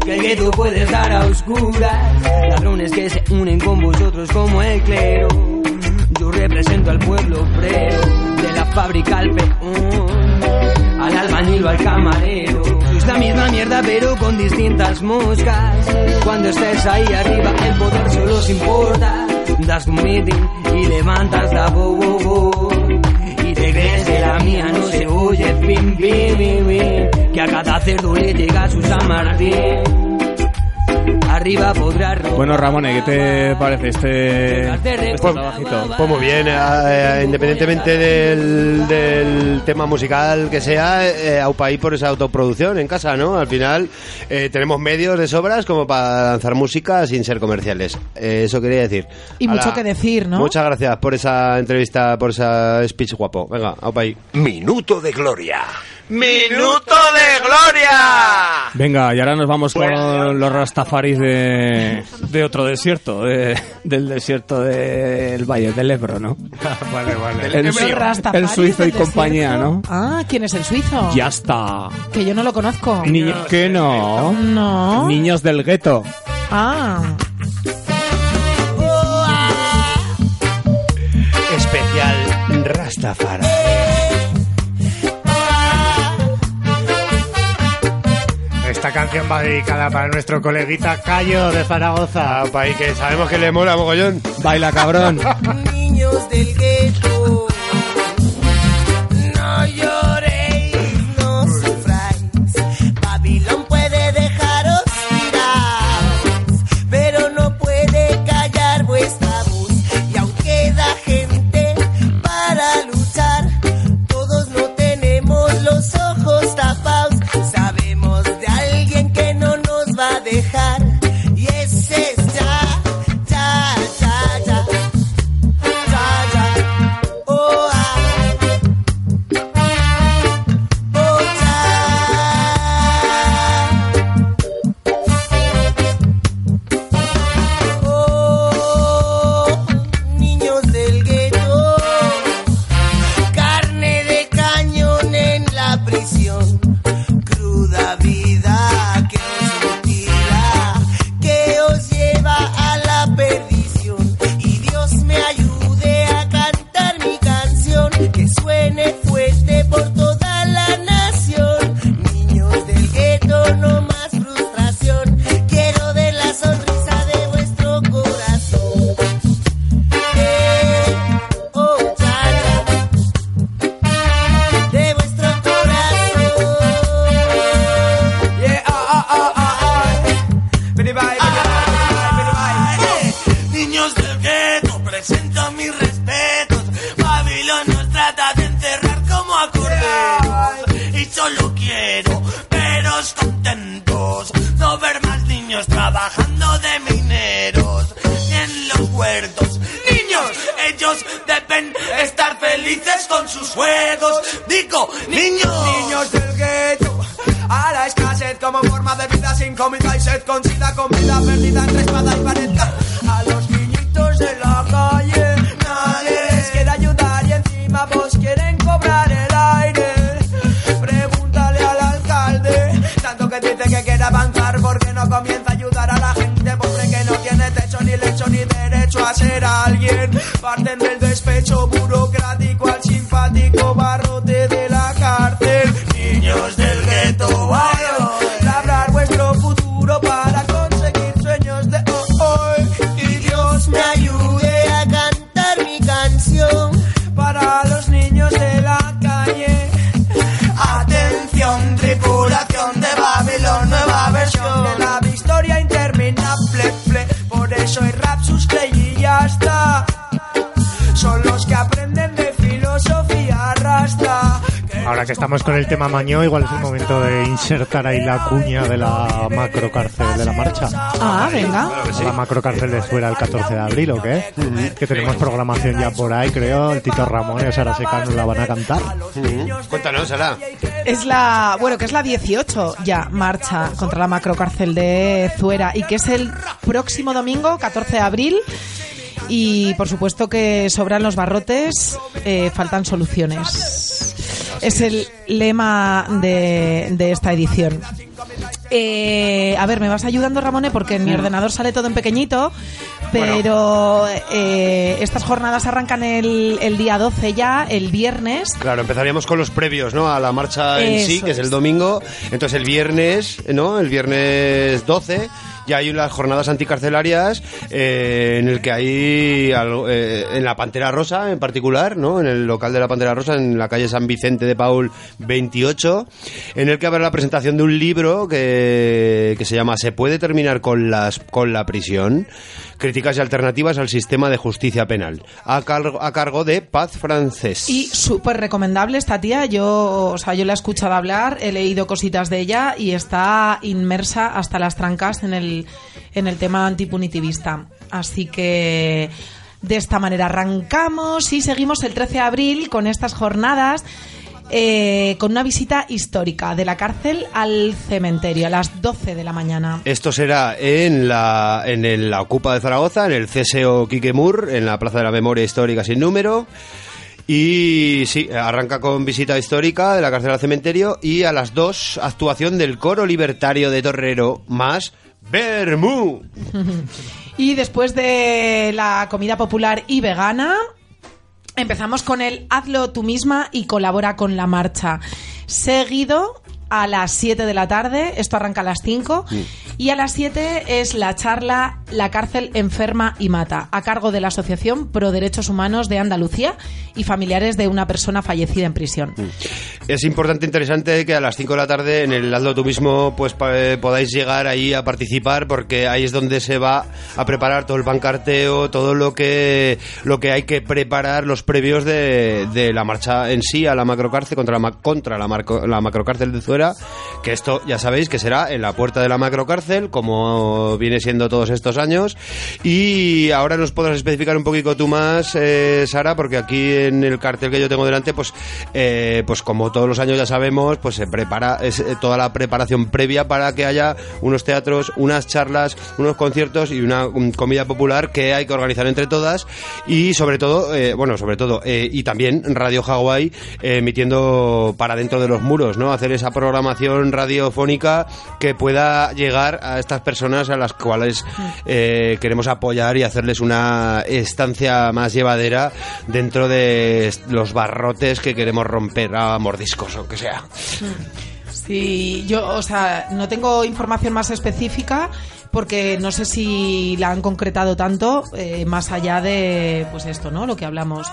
que el gueto puede estar a oscuras. Ladrones que se unen con vosotros como el clero. Yo represento al pueblo obrero, de la fábrica al peón, al albañil o al camarero. Es la misma mierda pero con distintas moscas. Cuando estés ahí arriba el poder solo os importa. Das un meeting y levantas la. Y la mía no se pim, pim, pim, pim. Que a cada cerdo le llega su San Martín. Arriba podrás robar. Bueno, Ramón, ¿qué te parece este, este trabajito? Pues muy bien, eh, eh, independientemente del, del tema musical que sea, eh, aupa ahí por esa autoproducción en casa, ¿no? Al final eh, tenemos medios de sobras como para lanzar música sin ser comerciales. Eh, eso quería decir. Y mucho Ala, que decir, ¿no? Muchas gracias por esa entrevista, por esa speech guapo. Venga, aupa ahí. Minuto de gloria. ¡Minuto de gloria! Venga, y ahora nos vamos con los rastafaris de, de otro desierto, de- del desierto del Valle del Ebro, ¿no? vale, vale. El, suizo y compañía, desierto. ¿no? Ah, ¿quién es el suizo? Ya está. Que yo no lo conozco. Ni- ¿Qué no? No. Niños del gueto. Ah. Especial Rastafari. Canción va dedicada para nuestro coleguita Cayo de Zaragoza. Aupa ahí, que sabemos que le mola mogollón. Baila, cabrón. Niños del gueto, estamos con el tema Mañó, igual es el momento de insertar ahí la cuña de la macrocárcel de la marcha. Ah, venga. La macrocárcel de fuera el 14 de abril, ¿o qué? Que tenemos programación ya por ahí, creo. El Tito Ramón y Sara Seca nos la van a cantar. Cuéntanos, Sara. Es la, bueno, que es la 18 ya marcha contra la macrocárcel de Zuera y que es el próximo domingo, 14 de abril. Y por supuesto que sobran los barrotes, eh, faltan soluciones. Es el lema de, de esta edición. Eh, a ver, me vas ayudando, Ramone, porque en mi ordenador sale todo en pequeñito, pero eh, estas jornadas arrancan el, el día 12 ya, el viernes. Claro, empezaríamos con los previos, ¿no? A la marcha en sí, que es el domingo. Entonces el viernes, ¿no? El viernes 12 ya hay las jornadas anticarcelarias eh, en el que hay algo, eh, en la Pantera Rosa en particular, ¿no? En el local de la Pantera Rosa en la calle San Vicente de Paul 28, en el que habrá la presentación de un libro que, que se llama Se puede terminar con las con la prisión. Críticas y alternativas al sistema de justicia penal, a cargo, a cargo de Paz Francés. Y súper recomendable esta tía. Yo, o sea, yo la he escuchado hablar, he leído cositas de ella y está inmersa hasta las trancas en el, en el tema antipunitivista. Así que de esta manera arrancamos y seguimos el 13 de abril con estas jornadas. eh, con una visita histórica de la cárcel al cementerio a las 12 de la mañana. Esto será en la, en el- la Ocupa de Zaragoza, en el CSO Quiquemur, en la Plaza de la Memoria Histórica sin número. Y sí, arranca con visita histórica de la cárcel al cementerio y a las dos actuación del coro libertario de Torrero más Bermú. Y después de la comida popular y vegana, empezamos con el hazlo tú misma y colabora con la marcha. Seguido a las 7 de la tarde, esto arranca a las 5, y a las 7 es la charla La cárcel enferma y mata, a cargo de la Asociación Pro Derechos Humanos de Andalucía y familiares de una persona fallecida en prisión. Es importante, interesante que a las 5 de la tarde en el Hazlo tú mismo pues eh, podáis llegar ahí a participar porque ahí es donde se va a preparar todo el bancarteo, todo lo que lo que hay que preparar los previos de, de la marcha en sí a la macrocárcel contra la contra la, marco- la macrocárcel de Que esto ya sabéis que será en la puerta de la macrocárcel como viene siendo todos estos años. Y ahora nos podrás especificar un poquito tú más eh, Sara porque aquí en el cartel que yo tengo delante pues eh, pues como todos los años ya sabemos pues se prepara es eh, toda la preparación previa para que haya unos teatros unas charlas unos conciertos y una um, comida popular que hay que organizar entre todas y sobre todo bueno sobre todo y también Radio Hawái emitiendo para dentro de los muros no hacer esa programación radiofónica que pueda llegar a estas personas a las cuales eh, queremos apoyar y hacerles una estancia más llevadera dentro de los barrotes que queremos romper a mordiscos o que sea. Sí, yo, o sea, no tengo información más específica porque no sé si la han concretado tanto eh, más allá de, pues esto, ¿no? Lo que hablamos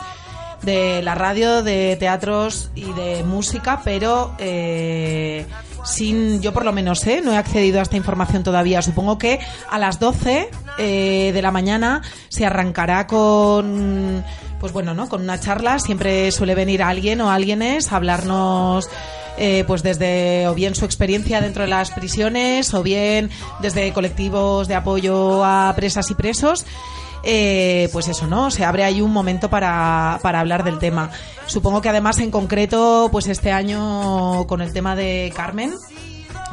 de la radio, de teatros y de música, pero eh, sin, yo por lo menos sé, no he accedido a esta información todavía. Supongo que a las 12 eh, de la mañana se arrancará con, pues bueno, ¿no? Con una charla. Siempre suele venir alguien o alguienes a hablarnos eh, pues desde o bien su experiencia dentro de las prisiones o bien desde colectivos de apoyo a presas y presos. Eh, pues eso, ¿no? Se abre ahí un momento para, para hablar del tema. Supongo que además en concreto, pues este año con el tema de Carmen,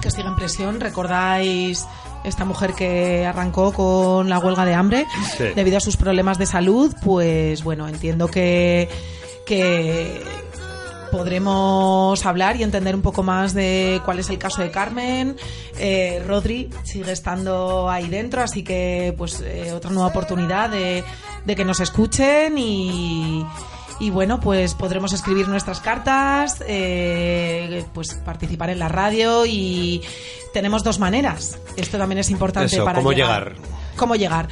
que sigue en prisión, recordáis esta mujer que arrancó con la huelga de hambre Sí. debido a sus problemas de salud, pues bueno, entiendo que, que podremos hablar y entender un poco más de cuál es el caso de Carmen. Eh, Rodri sigue estando ahí dentro, así que pues eh, otra nueva oportunidad de, de que nos escuchen y, y bueno, pues podremos escribir nuestras cartas, eh, pues participar en la radio y tenemos dos maneras. Esto también es importante Eso, para ¿cómo llegar? ¿Cómo llegar?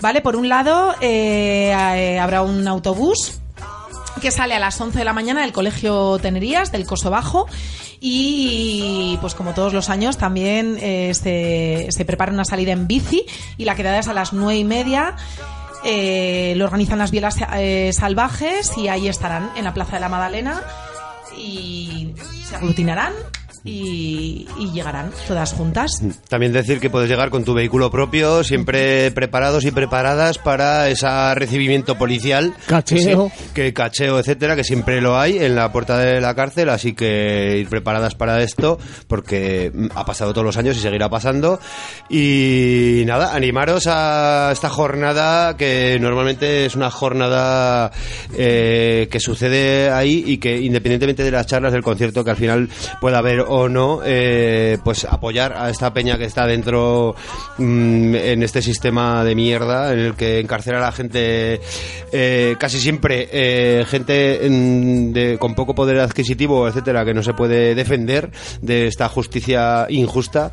Vale, por un lado eh, eh, habrá un autobús que sale a las 11 de la mañana del Colegio Tenerías, del Coso Bajo, y pues como todos los años también eh, se, prepara una salida en bici y la quedada es a las 9 y media. Eh, lo organizan las Bielas eh, Salvajes y ahí estarán en la Plaza de la Magdalena y se aglutinarán y, y llegarán todas juntas. También decir que puedes llegar con tu vehículo propio, siempre preparados y preparadas para ese recibimiento policial. Cacheo. Que cacheo, etcétera, que siempre lo hay en la puerta de la cárcel, así que ir preparadas para esto, porque mm, ha pasado todos los años y seguirá pasando. Y nada, animaros a esta jornada que normalmente es una jornada eh, que sucede ahí y que independientemente de las charlas del concierto, que al final pueda haber o no, eh, pues apoyar a esta peña que está dentro mm, en este sistema de mierda en el que encarcela a la gente eh, casi siempre eh, gente mm, de- con poco poder adquisitivo, etcétera, que no se puede defender de esta justicia injusta.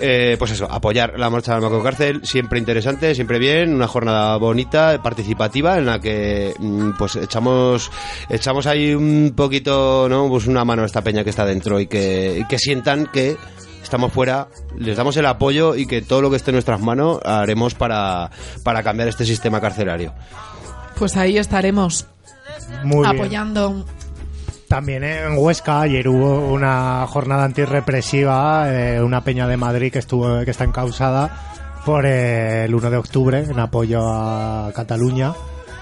Eh, pues eso, apoyar la marcha de la cárcel, siempre interesante, siempre bien, una jornada bonita, participativa, en la que mm, pues echamos echamos ahí un poquito, ¿no? Pues una mano a esta peña que está dentro y que, y que sientan que estamos fuera, les damos el apoyo y que todo lo que esté en nuestras manos haremos para, para cambiar este sistema carcelario. Pues ahí estaremos Muy bien. También en Huesca ayer hubo una jornada antirrepresiva, eh, una peña de Madrid que estuvo que está encausada por eh, el 1 de octubre en apoyo a Cataluña.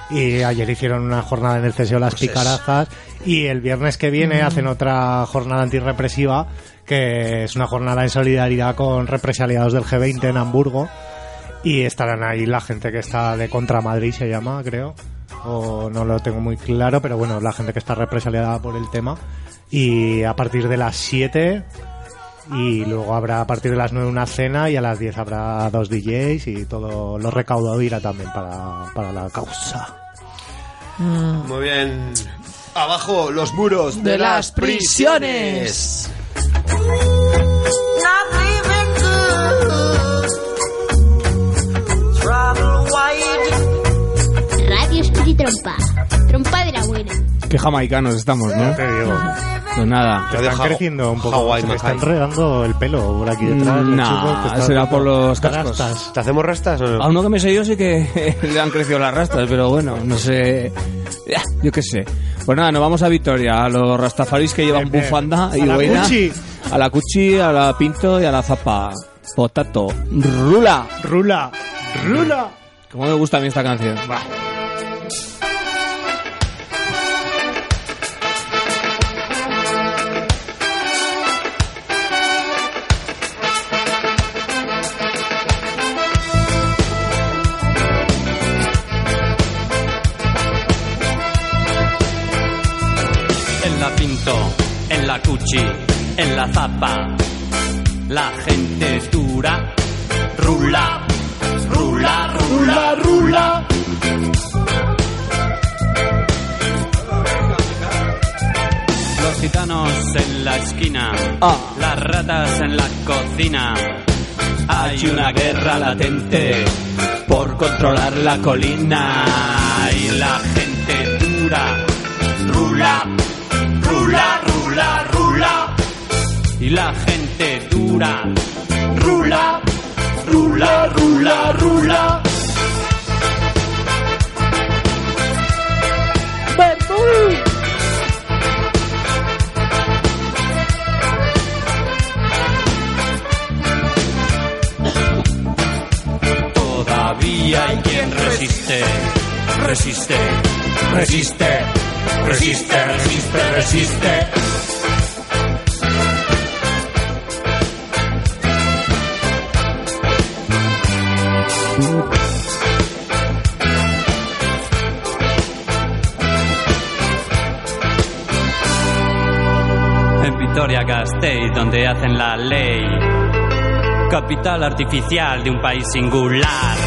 Y ayer hicieron una jornada en el Ceseo Las Pues es- Picarazas. Y el viernes que viene Mm. hacen otra jornada antirrepresiva que es una jornada en solidaridad con represaliados del G20 en Hamburgo. Y estarán ahí la gente que está de contra Madrid se llama creo o no lo tengo muy claro pero bueno la gente que está represaliada por el tema y a partir de las 7 y luego habrá a partir de las 9 una cena y a las 10 habrá dos DJs y todo lo recaudado irá también para, para la causa Muy bien. Abajo los muros de, De las las prisiones. Trompa. Trompa de la buena. Qué jamaicanos estamos, ¿no? te digo Pues nada. están creciendo un poco Hawái se me Mahai. están regando el pelo por aquí detrás Mm, Nah, están será por los cascos. rastas. ¿Te hacemos rastas o no? A uno que me sé yo sí que le han crecido las rastas, pero bueno, no sé. Yo qué sé. Pues nada, nos vamos a Vitoria, a los rastafaris que llevan Bien, bien. bufanda y A la boina. Cuchi. A la cuchi, a la pinto y a la zapa. Potato. Rula. Rula. Rula. Como me gusta a mí esta canción. En la cuchi, en la zapa. La gente dura. Rula, rula, rula, rula. Los gitanos en la esquina. Las ratas en la cocina. Hay una guerra latente por controlar la colina. Y la gente dura. Rula, Y la gente dura. Rula, rula, rula, rula. Todavía hay quien resiste, resiste, resiste, resiste, resiste, resiste. En Vitoria-Gasteiz, donde hacen la ley. Capital artificial de un país singular.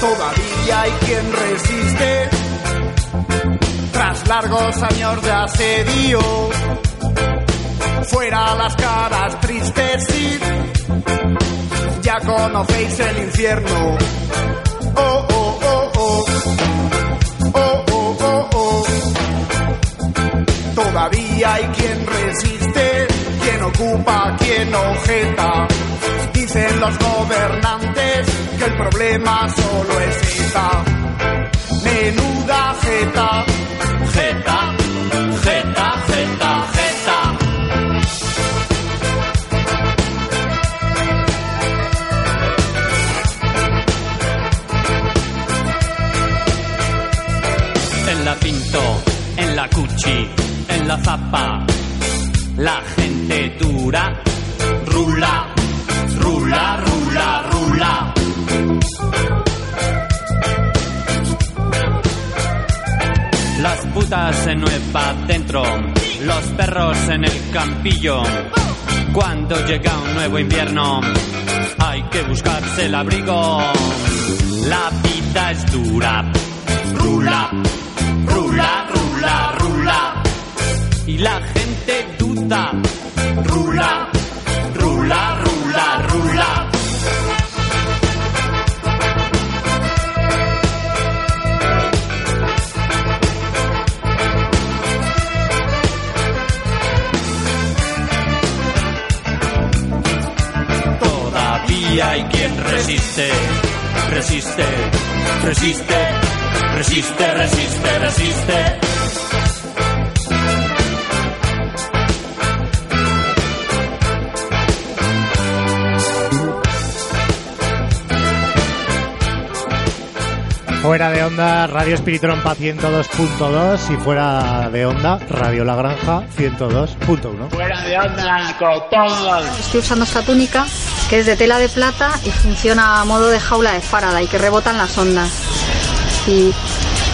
Todavía hay quien resiste tras largos años de asedio. Fuera las caras tristes, sí. Ya conocéis el infierno. Oh, oh, oh. Oh, Todavía hay quien resiste, quien ocupa, quien objeta. Dicen los gobernantes que el problema solo es esta. Menuda Jeta, jeta, la zapa. La gente dura. Rula, rula, rula, rula. Las frutas se nueva dentro, los perros en el campillo. Cuando llega un nuevo invierno, hay que buscarse el abrigo. La vida es dura, rula, La gente duda, rula, rula, rula, rula. Todavía hay quien resiste, resiste, resiste, resiste, resiste, resiste. Fuera de onda, Radio Espiritrompa 102.2 y fuera de onda, Radio La Granja 102.1. Fuera de onda todos. Estoy usando esta túnica que es de tela de plata y funciona a modo de jaula de Faraday que rebotan las ondas y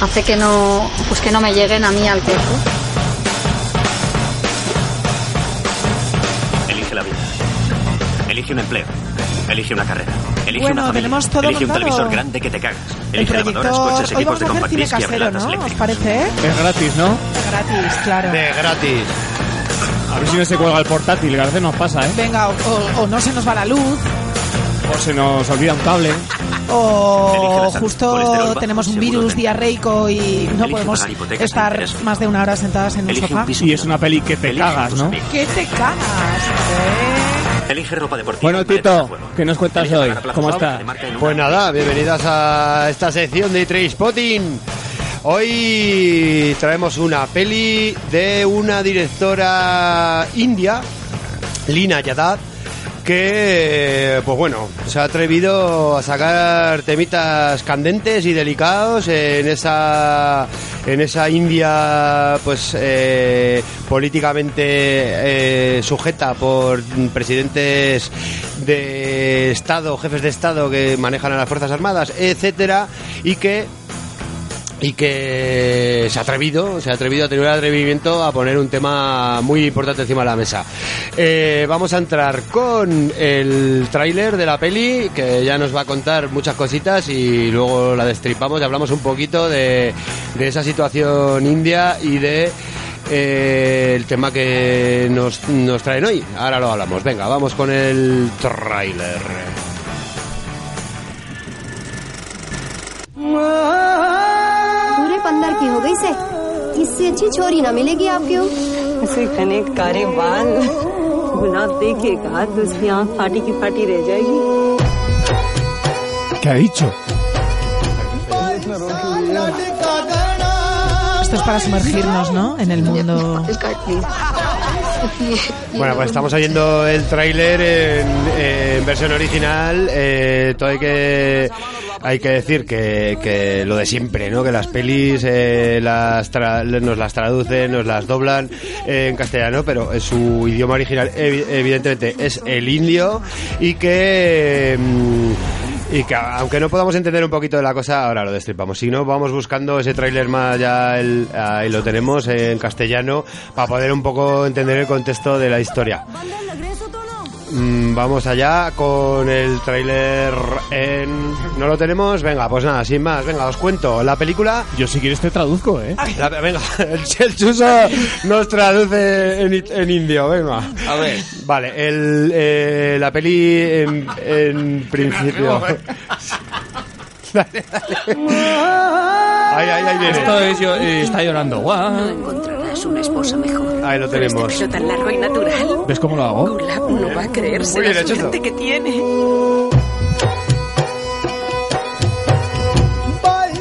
hace que no pues que no me lleguen a mí al cuerpo. Elige la vida. Elige un empleo. Elige una carrera. Elige Bueno, una familia. tenemos todo Elige un montado. televisor grande que te cagas. El Elige lavadoras, proyector. coches, Hoy equipos vamos de a hacer cine compactis y casero, ¿no? ¿Os parece? eh? Es gratis, ¿no? Gratis, claro. De gratis. A ver si no se cuelga el portátil, que a veces nos pasa, ¿eh? Venga, o, o- o no se nos va la luz, O se nos olvida un cable. O justo tenemos un virus diarreico y no podemos estar más de una hora sentadas en un sofá. Y es una peli que te cagas, ¿no? ¿Qué te cagas? eh? Elige ropa deportiva. Bueno, Tito. ¿qué nos cuentas Elige hoy? ¿Cómo está? Pues nada, bienvenidas a esta sección de Trainspotting. Hoy traemos una peli de una directora india, Lina Yadav, que, pues bueno, se ha atrevido a sacar temitas candentes y delicados en esa, en esa India, pues eh, políticamente eh, sujeta por presidentes de Estado, jefes de Estado que manejan a las Fuerzas Armadas, etcétera, y que y que se ha atrevido, se ha atrevido a tener el atrevimiento a poner un tema muy importante encima de la mesa. Eh, vamos a entrar con el tráiler de la peli, que ya nos va a contar muchas cositas y luego la destripamos y hablamos un poquito de, de esa situación india y de eh, el tema que nos, nos traen hoy. Ahora lo hablamos. Venga, vamos con el tráiler. पूरे पंदर की हो गई से इससे अच्छी छोरी ना मिलेगी आपको ऐसे घने कारे बाल गुलाब देखेगा तो उसकी आंख फाटी की फाटी रह जाएगी ¿Qué ha dicho? Esto es para sumergirnos, ¿no? En el mundo. Bueno, pues estamos oyendo el tráiler en, en versión original. Eh, todo hay que hay que decir que, que lo de siempre, ¿no? Que las pelis eh, las tra- nos las traducen, nos las doblan eh, en castellano, pero su idioma original evi- evidentemente es el indio y que mm, y que aunque no podamos entender un poquito de la cosa, ahora lo destripamos. Si no, vamos buscando ese tráiler más ya, el- ahí lo tenemos en castellano, para poder un poco entender el contexto de la historia. Mm, vamos allá con el tráiler en... ¿No lo tenemos? Venga, pues nada, sin más. Venga, os cuento. La película... Yo si quieres te traduzco, ¿eh? La- venga, el, Chuso nos traduce en, i- en indio, venga. A ver. Vale, el, eh, la peli en, en principio... Dale, dale. Ahí, ahí, ahí viene. Esto es, yo- eh, está llorando. Guau. Encontrarás una esposa mejor. Ahí lo tenemos. Este pelo tan largo y natural. ¿Ves cómo lo hago? Gulab no va a creerse Muy bien la suerte que tiene.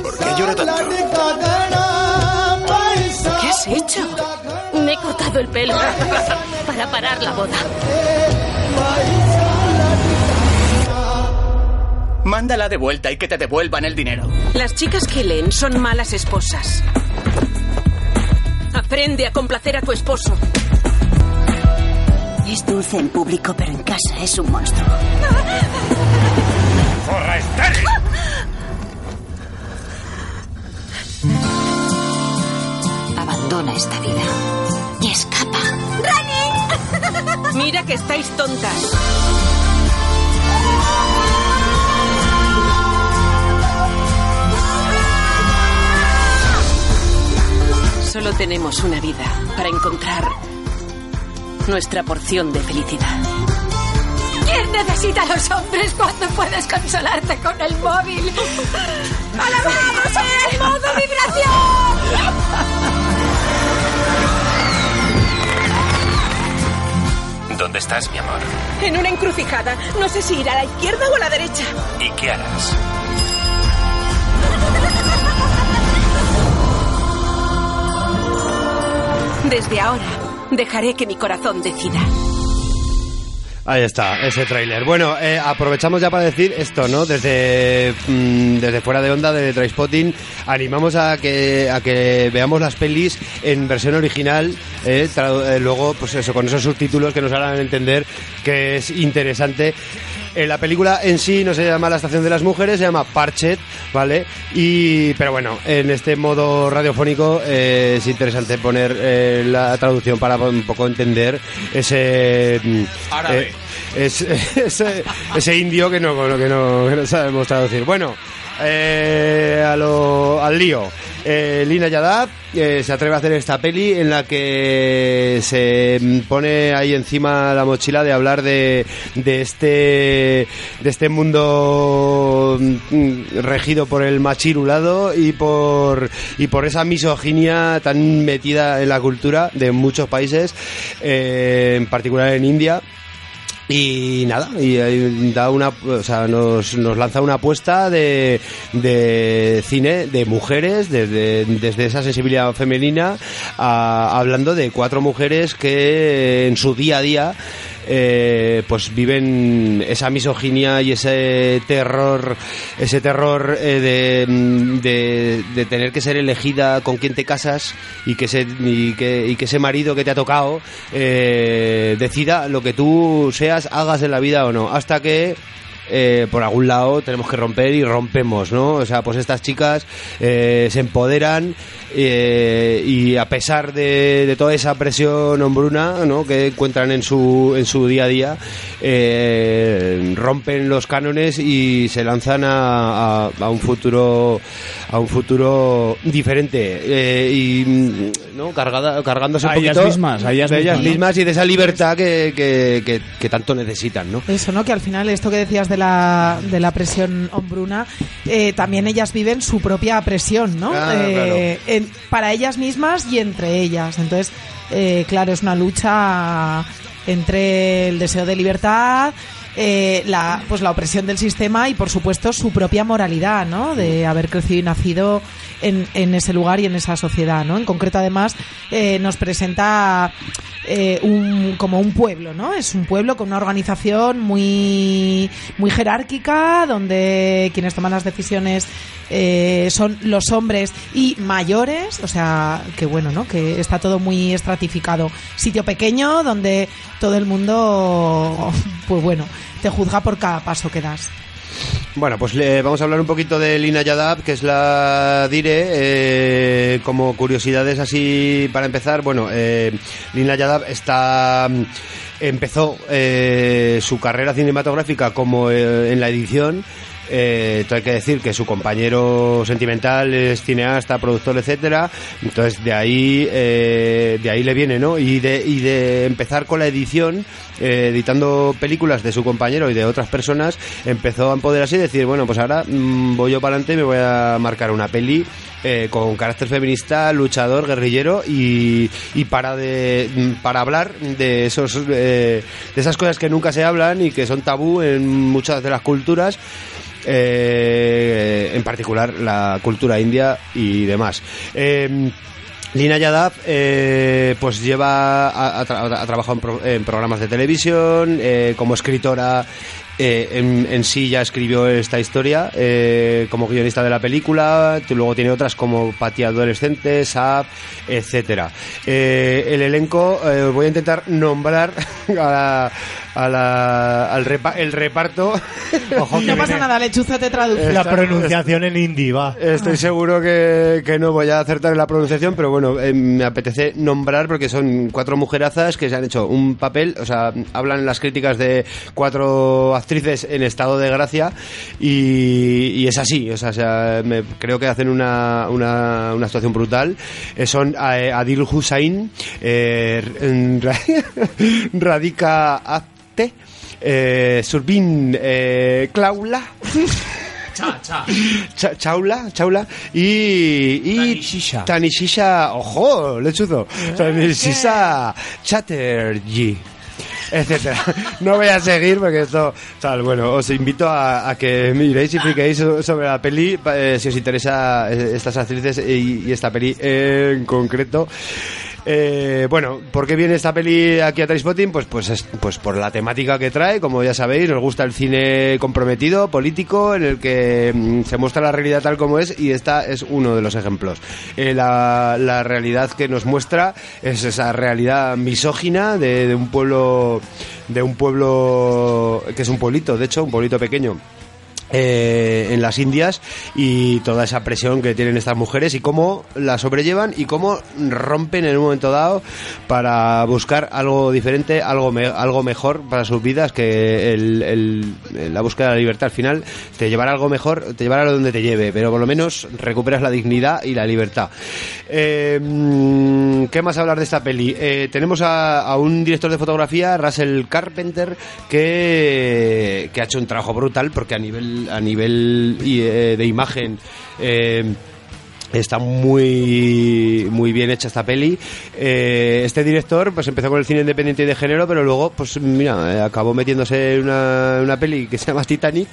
¿Por qué llora tanto? ¿Qué has hecho? Me he cortado el pelo para parar la boda. Mándala de vuelta y que te devuelvan el dinero. Las chicas que leen son malas esposas. Aprende a complacer a tu esposo. Es dulce en público, pero en casa es un monstruo. ¡Zorra estéril! a esta vida y escapa. Mira que estáis tontas. Solo tenemos una vida para encontrar nuestra porción de felicidad. ¿Quién necesita a los hombres cuando puedes consolarte con el móvil? ¡Alabamos el modo vibración! ¿Dónde estás, mi amor? En una encrucijada. No sé si ir a la izquierda o a la derecha. ¿Y qué harás? Desde ahora, dejaré que mi corazón decida. Ahí está, ese tráiler. Bueno, eh, aprovechamos ya para decir esto, ¿no? Desde, mm, desde fuera de onda de Traispotting, animamos a que, a que veamos las pelis en versión original, eh, eh, luego, pues eso, con esos subtítulos que nos harán entender que es interesante. Eh, la película en sí no se llama La Estación de las Mujeres, se llama Parchet, ¿vale? Y, pero bueno, en este modo radiofónico eh, es interesante poner eh, la traducción para un poco entender ese... mm, Árabe. eh, es- ese, ese indio que no, que no, que no sabemos traducir. Bueno, eh, al lío. Eh, Lina Yadab eh, se atreve a hacer esta peli en la que se pone ahí encima la mochila de hablar de, de este de este mundo mm, regido por el machirulado y por y por esa misoginia tan metida en la cultura de muchos países, eh, en particular en India. Y nada, y da una, o sea, nos, nos lanza una apuesta de, de cine de mujeres, desde, desde esa sensibilidad femenina, a- hablando de cuatro mujeres que en su día a día eh, pues viven esa misoginia y ese terror, ese terror eh, de, de, tener que ser elegida con quién te casas y que ese, y que, y que ese marido que te ha tocado eh, decida lo que tú seas, hagas en la vida o no. Hasta que eh, por algún lado tenemos que romper y rompemos, ¿no? O sea, pues estas chicas eh, se empoderan eh, y a pesar de, toda esa presión hombruna, ¿no? Que encuentran en su en su día a día, rompen los cánones y se lanzan a- a un futuro a un futuro diferente eh, y no cargada cargándose un A ellas poquito mismas, a ellas de ellas mismas, y de esa libertad que, que, que- que tanto necesitan, ¿no? Eso, ¿no? Que al final esto que decías de la, de la presión hombruna, eh, también ellas viven su propia presión, ¿no? Claro, Eh, en- para ellas mismas y entre ellas. Entonces, eh, claro, es una lucha entre el deseo de libertad, eh, la, pues la opresión del sistema y, por supuesto, su propia moralidad, ¿no? De haber crecido y nacido en, en ese lugar y en esa sociedad, ¿no? En concreto, además, eh, nos presenta eh, un, como un pueblo, ¿no? Es un pueblo con una organización muy, muy jerárquica, donde quienes toman las decisiones eh, son los hombres y mayores, o sea, que bueno, ¿no? Que está todo muy estratificado. Sitio pequeño donde todo el mundo, pues bueno, te juzga por cada paso que das. Bueno, pues vamos a hablar un poquito de Lina Yadab, que es la Dire. eh, como curiosidades así para empezar, bueno, eh, Lina Yadab está mm, empezó eh, su carrera cinematográfica como eh, en la edición. Eh, hay que decir que su compañero sentimental es cineasta, productor, etcétera. Entonces de ahí eh, de ahí le viene, ¿no? Y de y de empezar con la edición, eh, editando películas de su compañero y de otras personas, empezó a empoderarse y decir, bueno, pues ahora mm, voy yo para adelante y me voy a marcar una peli eh, con carácter feminista, luchador, guerrillero y, y para de mm, para hablar de esos de esas cosas que nunca se hablan y que son tabú en muchas de las culturas eh, en particular la cultura india y demás. Eh, Lina Yadav eh, pues lleva ha, ha tra- ha trabajado en, pro- en programas de televisión como escritora eh, en, en sí ya escribió esta historia eh, como guionista de la película, luego tiene otras como Patio Adolescente, SAP, etcétera. Eh, el elenco, eh, os voy a intentar nombrar a la, a la- al repa- el reparto. Ojo No pasa nada, lechuza te traduce. La pronunciación en hindi va. Estoy seguro que, que no voy a acertar en la pronunciación, pero bueno, eh, me apetece nombrar porque son cuatro mujerazas que se han hecho un papel, o sea, hablan las críticas de cuatro actrices en estado de gracia y, y es así, o sea, o sea, me- creo que hacen una, una, una actuación brutal. Eh, son eh, Adil Hussain, eh, Ra- Radika Apte, eh, Surbin eh, Claula. Cha- Chaula, Chaula y, y Tanishisha. ojo, lechuzo, Tanishisha Chatterjee etcétera. No voy a seguir porque esto, tal, bueno, os invito a, que miréis y friquéis so- sobre la peli eh, si os interesa eh, estas actrices y esta peli en concreto. Eh, bueno, ¿por qué viene esta peli aquí a Trainspotting? Pues, pues, es- pues por la temática que trae, como ya sabéis, nos gusta el cine comprometido, político, en el que mm, se muestra la realidad tal como es y esta es uno de los ejemplos. Eh, la, realidad que nos muestra es esa realidad misógina de, de un pueblo, de un pueblo que es un pueblito, de hecho, un pueblito pequeño eh, en las Indias y toda esa presión que tienen estas mujeres y cómo la sobrellevan y cómo rompen en un momento dado para buscar algo diferente, algo, me- algo mejor para sus vidas, que el- la búsqueda de la libertad al final te llevará algo mejor, te llevará a donde te lleve, pero por lo menos recuperas la dignidad y la libertad. Mm, ¿Qué más hablar de esta peli? Eh, tenemos a, a un director de fotografía, Russell Carpenter, que, que ha hecho un trabajo brutal porque a nivel, a nivel eh, de imagen eh, Está muy muy bien hecha esta peli. Eh, este director pues empezó con el cine independiente y de género, pero luego pues mira, eh, acabó metiéndose en una, una peli que se llama Titanic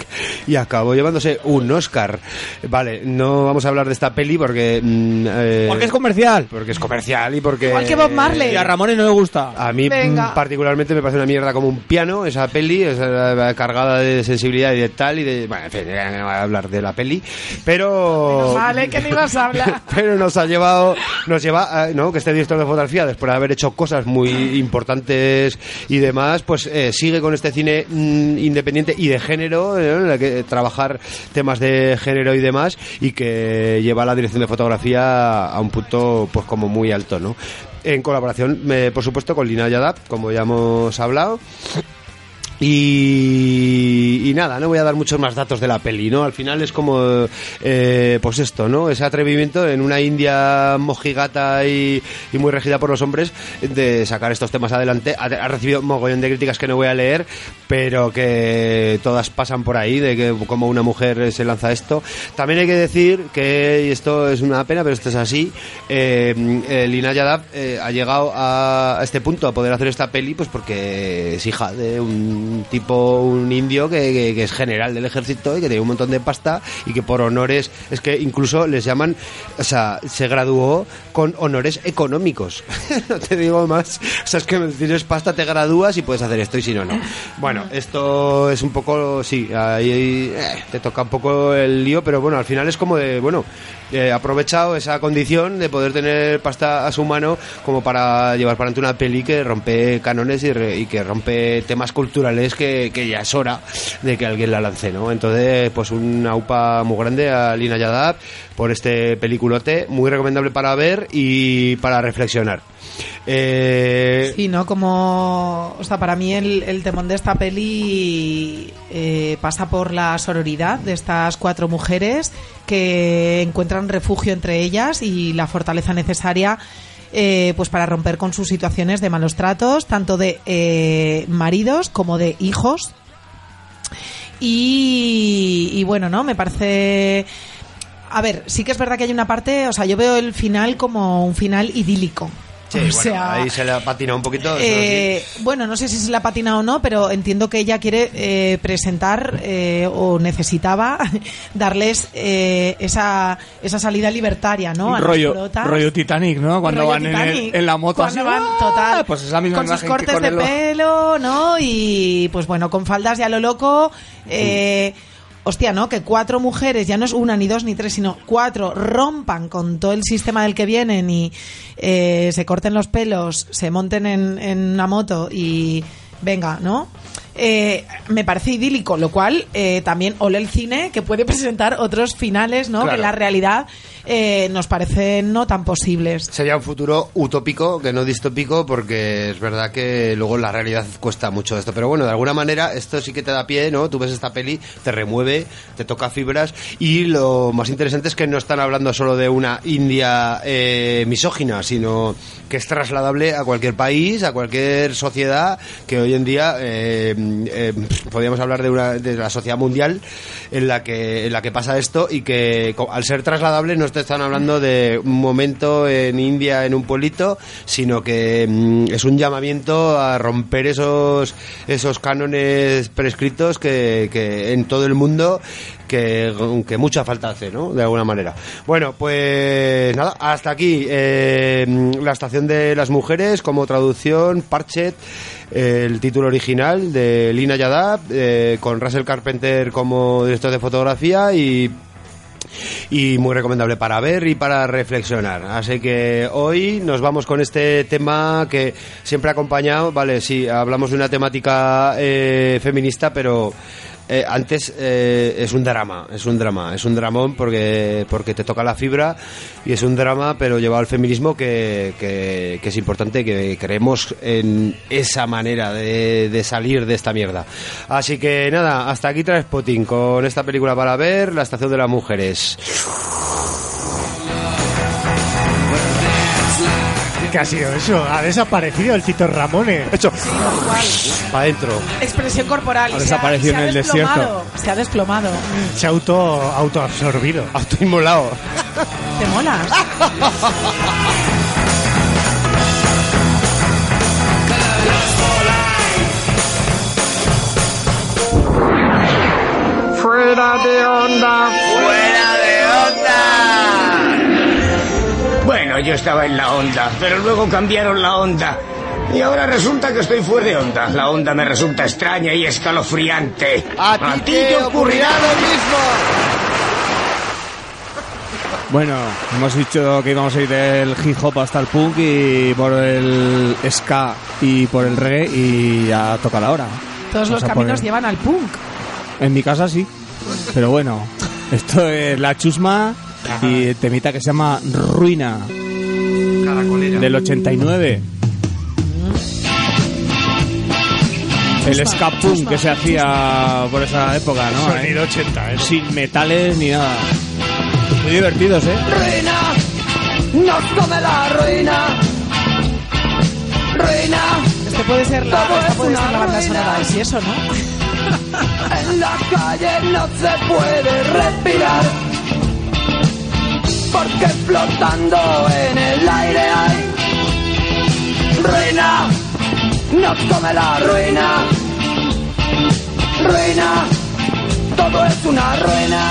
y acabó llevándose un Oscar. Vale, no vamos a hablar de esta peli porque mm, eh, Porque es comercial. porque es comercial y porque Igual que Bob Marley. Y a Ramón no le gusta. a mí Venga. mm, particularmente me parece una mierda como un piano esa peli, es eh, cargada de sensibilidad y de tal y de bueno, en fin, no voy a hablar de la peli, pero Vale, que no ibas a pero nos ha llevado nos lleva a- no que este director de fotografía después de haber hecho cosas muy importantes y demás pues eh, sigue con este cine mm, independiente y de género eh, en el que trabajar temas de género y demás y que lleva la dirección de fotografía a un punto pues como muy alto no en colaboración eh, por supuesto con Lina Yadab como ya hemos hablado y, nada, no voy a dar muchos más datos de la peli, ¿no? Al final es como, eh, pues esto, ¿no? Ese atrevimiento en una India mojigata y, y muy regida por los hombres de sacar estos temas adelante. Ha, ha recibido mogollón de críticas que no voy a leer, pero que todas pasan por ahí, de que como una mujer se lanza esto. También hay que decir que, y esto es una pena, pero esto es así, eh, eh, Lina eh, ha llegado a, a este punto a poder hacer esta peli, pues porque es hija de un tipo, un indio que, que- que es general del ejército y que tiene un montón de pasta y que por honores, es que incluso les llaman, o sea, se graduó con honores económicos. no te digo más. O sea, es que tienes pasta te gradúas y puedes hacer esto y si no, no. Bueno, esto es un poco, sí, ahí eh, te toca un poco el lío, pero bueno, al final es como de, bueno, eh, aprovechado esa condición de poder tener pasta a su mano como para llevar para adelante una peli que rompe cánones y, re- y que rompe temas culturales que, que ya es hora de que alguien la lance, ¿no? Entonces, pues una upa muy grande a Lina Yadab por este peliculote, muy recomendable para ver y para reflexionar. Eh, Sí, ¿no? Como, o sea, para mí el, el temón de esta peli eh, pasa por la sororidad de estas cuatro mujeres que encuentran refugio entre ellas y la fortaleza necesaria eh, pues para romper con sus situaciones de malos tratos, tanto de eh, maridos como de hijos. Y, y bueno, ¿no? Me parece... A ver, sí que es verdad que hay una parte, o sea, yo veo el final como un final idílico. Sí, o bueno, sea, ahí se le ha patinado un poquito. eh, bueno, no sé si se la patina o no, pero entiendo que ella quiere eh, presentar eh, o necesitaba darles eh, esa, esa salida libertaria, ¿no? A rollo, rollo Titanic, ¿no? Cuando Rollo van en, el- en la moto Cuando así, van, ¡ah! total. Pues es la misma con sus cortes con de el- pelo, ¿no? Y pues bueno, con faldas ya a lo loco. eh, Hostia, ¿no? Que cuatro mujeres, ya no es una, ni dos, ni tres, sino cuatro, rompan con todo el sistema del que vienen y eh, se corten los pelos, se monten en, en una moto y venga, ¿no? Eh, me parece idílico, lo cual eh, también ole el cine que puede presentar otros finales, ¿no? Claro. Que en la realidad eh, nos parecen no tan posibles. Sería un futuro utópico, que no distópico, porque es verdad que luego la realidad cuesta mucho esto. Pero bueno, de alguna manera esto sí que te da pie, ¿no? Tú ves esta peli, te remueve, te toca fibras y lo más interesante es que no están hablando solo de una India eh, misógina, sino que es trasladable a cualquier país, a cualquier sociedad, que hoy en día eh, eh, podríamos hablar de, una, de la sociedad mundial en la que en la que pasa esto y que al ser trasladable no te están hablando de un momento en India en un pueblito sino que mm, es un llamamiento a romper esos esos cánones prescritos que, que en todo el mundo que, que mucha falta hace, ¿no? De alguna manera. Bueno, pues nada, hasta aquí eh, la estación de las mujeres como traducción, Parchet, el título original de Lina Yadab, eh, con Russell Carpenter como director de fotografía y muy recomendable para ver y para reflexionar. Así que hoy nos vamos con este tema que siempre ha acompañado, vale, sí, hablamos de una temática eh, feminista, pero eh, antes eh, es un drama, es un drama, es un dramón porque, porque te toca la fibra y es un drama, pero llevado al feminismo que, que, es importante, que creemos en esa manera de, de salir de esta mierda. Así que nada, hasta aquí trae Spotting con esta película para ver, La Estación de las Mujeres. ¿Qué ha sido eso? Ha desaparecido el Tito Ramone. Hecho. Para adentro. Expresión corporal. Ha se ha- desaparecido se ha en el desplomado, desierto. Se ha desplomado. Se ha auto, autoabsorbido. Autoinmolado. ¿Te molas? Fuera de onda. Bueno, yo estaba en la onda, pero luego cambiaron la onda. Y ahora resulta que estoy fuera de onda. La onda me resulta extraña y escalofriante. A ti te ocurrirá lo mismo. Bueno, hemos dicho que íbamos a ir del hip hop hasta el punk y por el ska y por el reggae y ya toca la hora. Todos los Vamos a caminos poner- llevan al punk. En mi casa sí, pero bueno, esto es la chusma y temita que se llama Ruina del 89. El ska punk que se hacía por esa época, ¿no? Sonido 80, ¿eh? Sin metales ni nada. Muy divertidos, ¿eh? Ruina, nos come la ruina. Ruina, Este puede ser la, Todo esta es puede ser la banda sonora de si eso, ¿no? en la calle no se puede respirar. Porque flotando en el aire hay ruina, nos come la ruina. Ruina, todo es una ruina.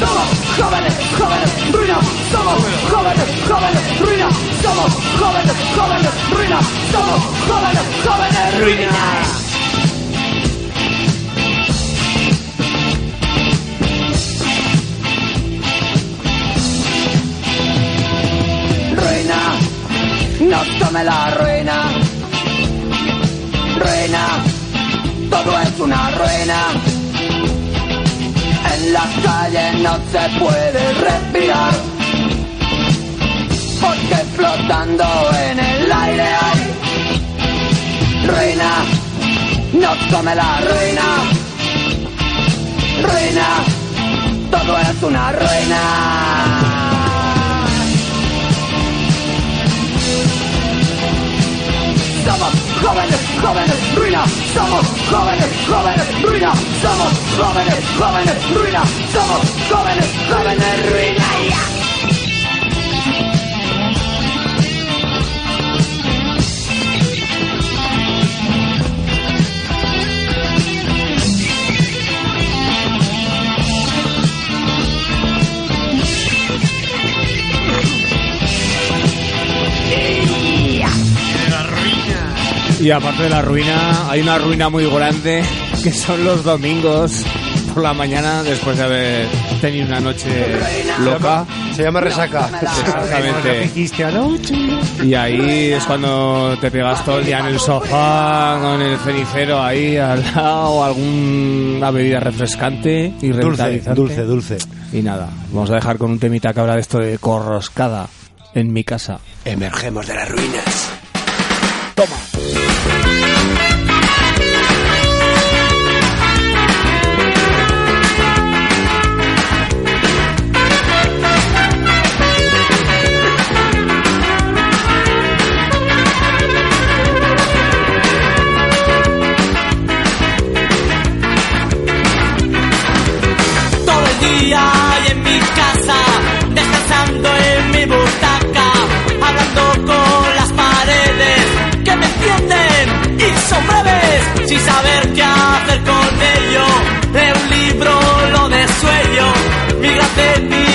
Somos jóvenes, jóvenes, ruina. Somos jóvenes, jóvenes, ruina. Somos jóvenes, jóvenes, ruina. Somos jóvenes, jóvenes, ruina. Nos tome la ruina. Ruina, todo es una ruina. En la calle no se puede respirar. Porque flotando en el aire hay ruina. Nos come la ruina. Ruina, todo es una ruina. Jóvenes, jóvenes, ruina, somos jóvenes, jóvenes, ruina, somos jóvenes, jóvenes, ruina, somos jóvenes, jóvenes, ruina. Y aparte de la ruina, hay una ruina muy grande que son los domingos por la mañana después de haber tenido una noche loca. Se llama resaca. Exactamente. Y ahí es cuando te pegas todo el día en el sofá con el cenicero ahí al lado, alguna bebida refrescante y Dulce, dulce, dulce. Y nada, vamos a dejar con un temita que habla de esto de corroscada en mi casa. Emergemos de las ruinas. todo mi gran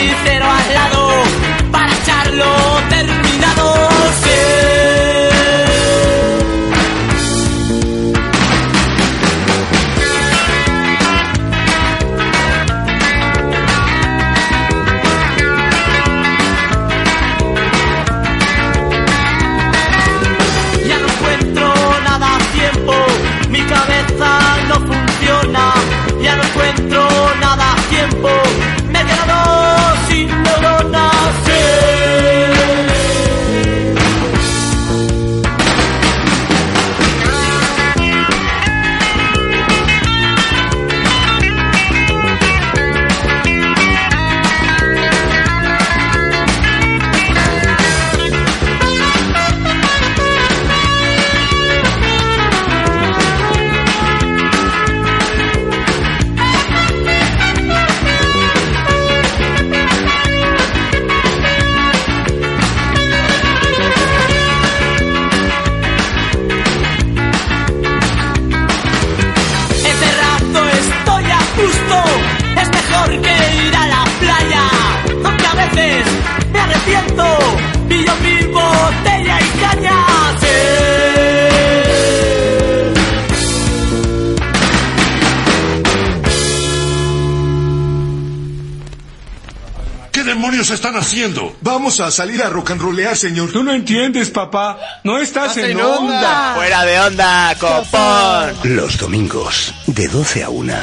haciendo? Vamos a salir a rock and rollear, señor. Tú no entiendes, papá. No estás en onda. Fuera de onda, copón. Los domingos, de 12 a 1.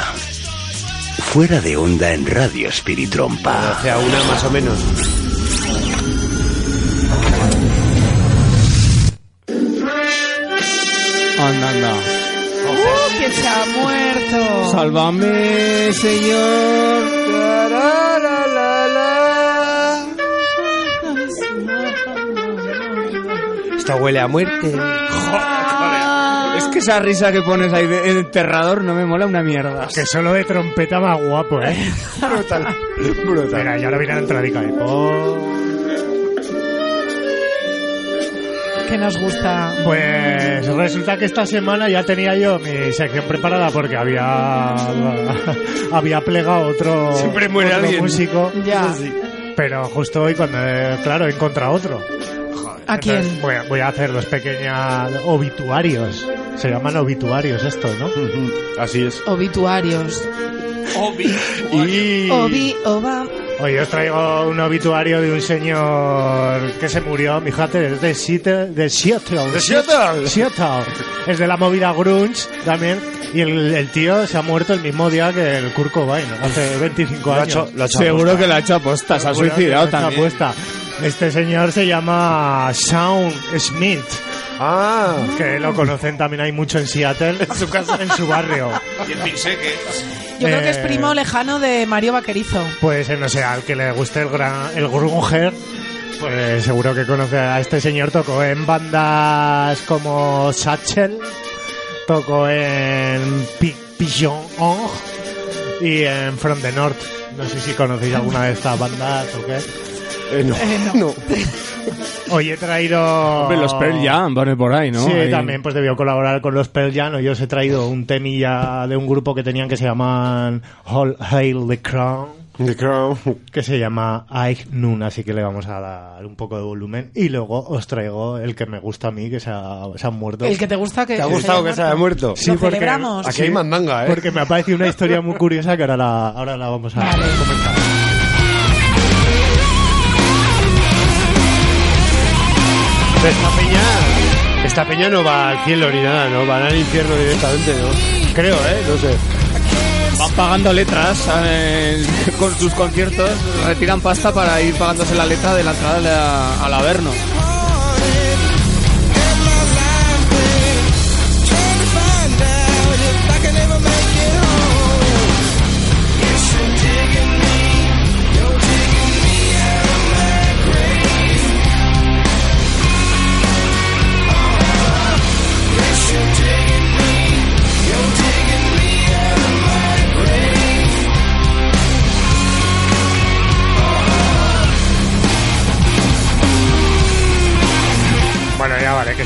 Fuera de onda en Radio Espiritrompa. 12 a 1 más o menos. Anda, anda. ¡Uh, que se ha muerto! Sálvame, Señor. Esto huele a muerte. Es que esa risa que pones ahí de enterrador no me mola una mierda. Que solo de trompeta más guapo, ¿eh? Brutal. Brutal. Mira, y ahora viene la entradica ahí. Que nos gusta. Pues resulta que esta semana ya tenía yo mi sección preparada porque había había plegado otro, Siempre muere otro alguien. músico. Ya. Pero justo hoy cuando claro he encontrado otro. ¿A quién? Entonces, voy, a, voy a hacer dos pequeñas obituarios. Se llaman obituarios estos, ¿no? Así es. Obituarios. Y Obi, oba. Hoy os traigo un obituario de un señor que se murió, fíjate, es de Seattle. De Seattle. ¿De Seattle? Seattle. Es de la movida grunge también. Y el, el tío se ha muerto el mismo día que el Kurt Cobain, hace 25 Lo ha años. hecho- lo ha hecho Seguro aposta. que la ha hecho aposta, se ha suicidado también. Este señor se llama Shawn Smith. Ah. Que lo conocen también hay mucho en Seattle, en su casa, en su barrio. Y el pinseque. Yo creo que es Eh, primo lejano de Mario Vaquerizo. Pues eh, no sé, al que le guste el, gran, el grunger, Pues seguro que conoce a este señor. Tocó en bandas como Satchel, tocó en Pi- Pigeon Ong y en From the North. No sé si conocéis alguna de estas bandas o qué. No. no. Hoy he traído... Hombre, los Pearl Jam, pone por ahí, ¿no? Sí, Ahí. también pues debió colaborar con los Pearl Jam. Yo os he traído un temilla de un grupo que tenían que se llaman All Hail the Crown. The Crown. Que se llama Ike Nun, así que le vamos a dar un poco de volumen. Y luego os traigo el que me gusta a mí, que se, ha- se muerto. El que te gusta que ¿Te ha gustado que se haya muerto? Sí, Lo porque, celebramos. Aquí hay mandanga, ¿eh? porque me ha parecido una historia muy curiosa que ahora la, ahora la vamos a comentar. Esta peña, esta peña no va al cielo ni nada, ¿no? Van al infierno directamente, ¿no? Creo, ¿eh? No sé. Van pagando letras eh, con sus conciertos, retiran pasta para ir pagándose la letra de la entrada al- Averno.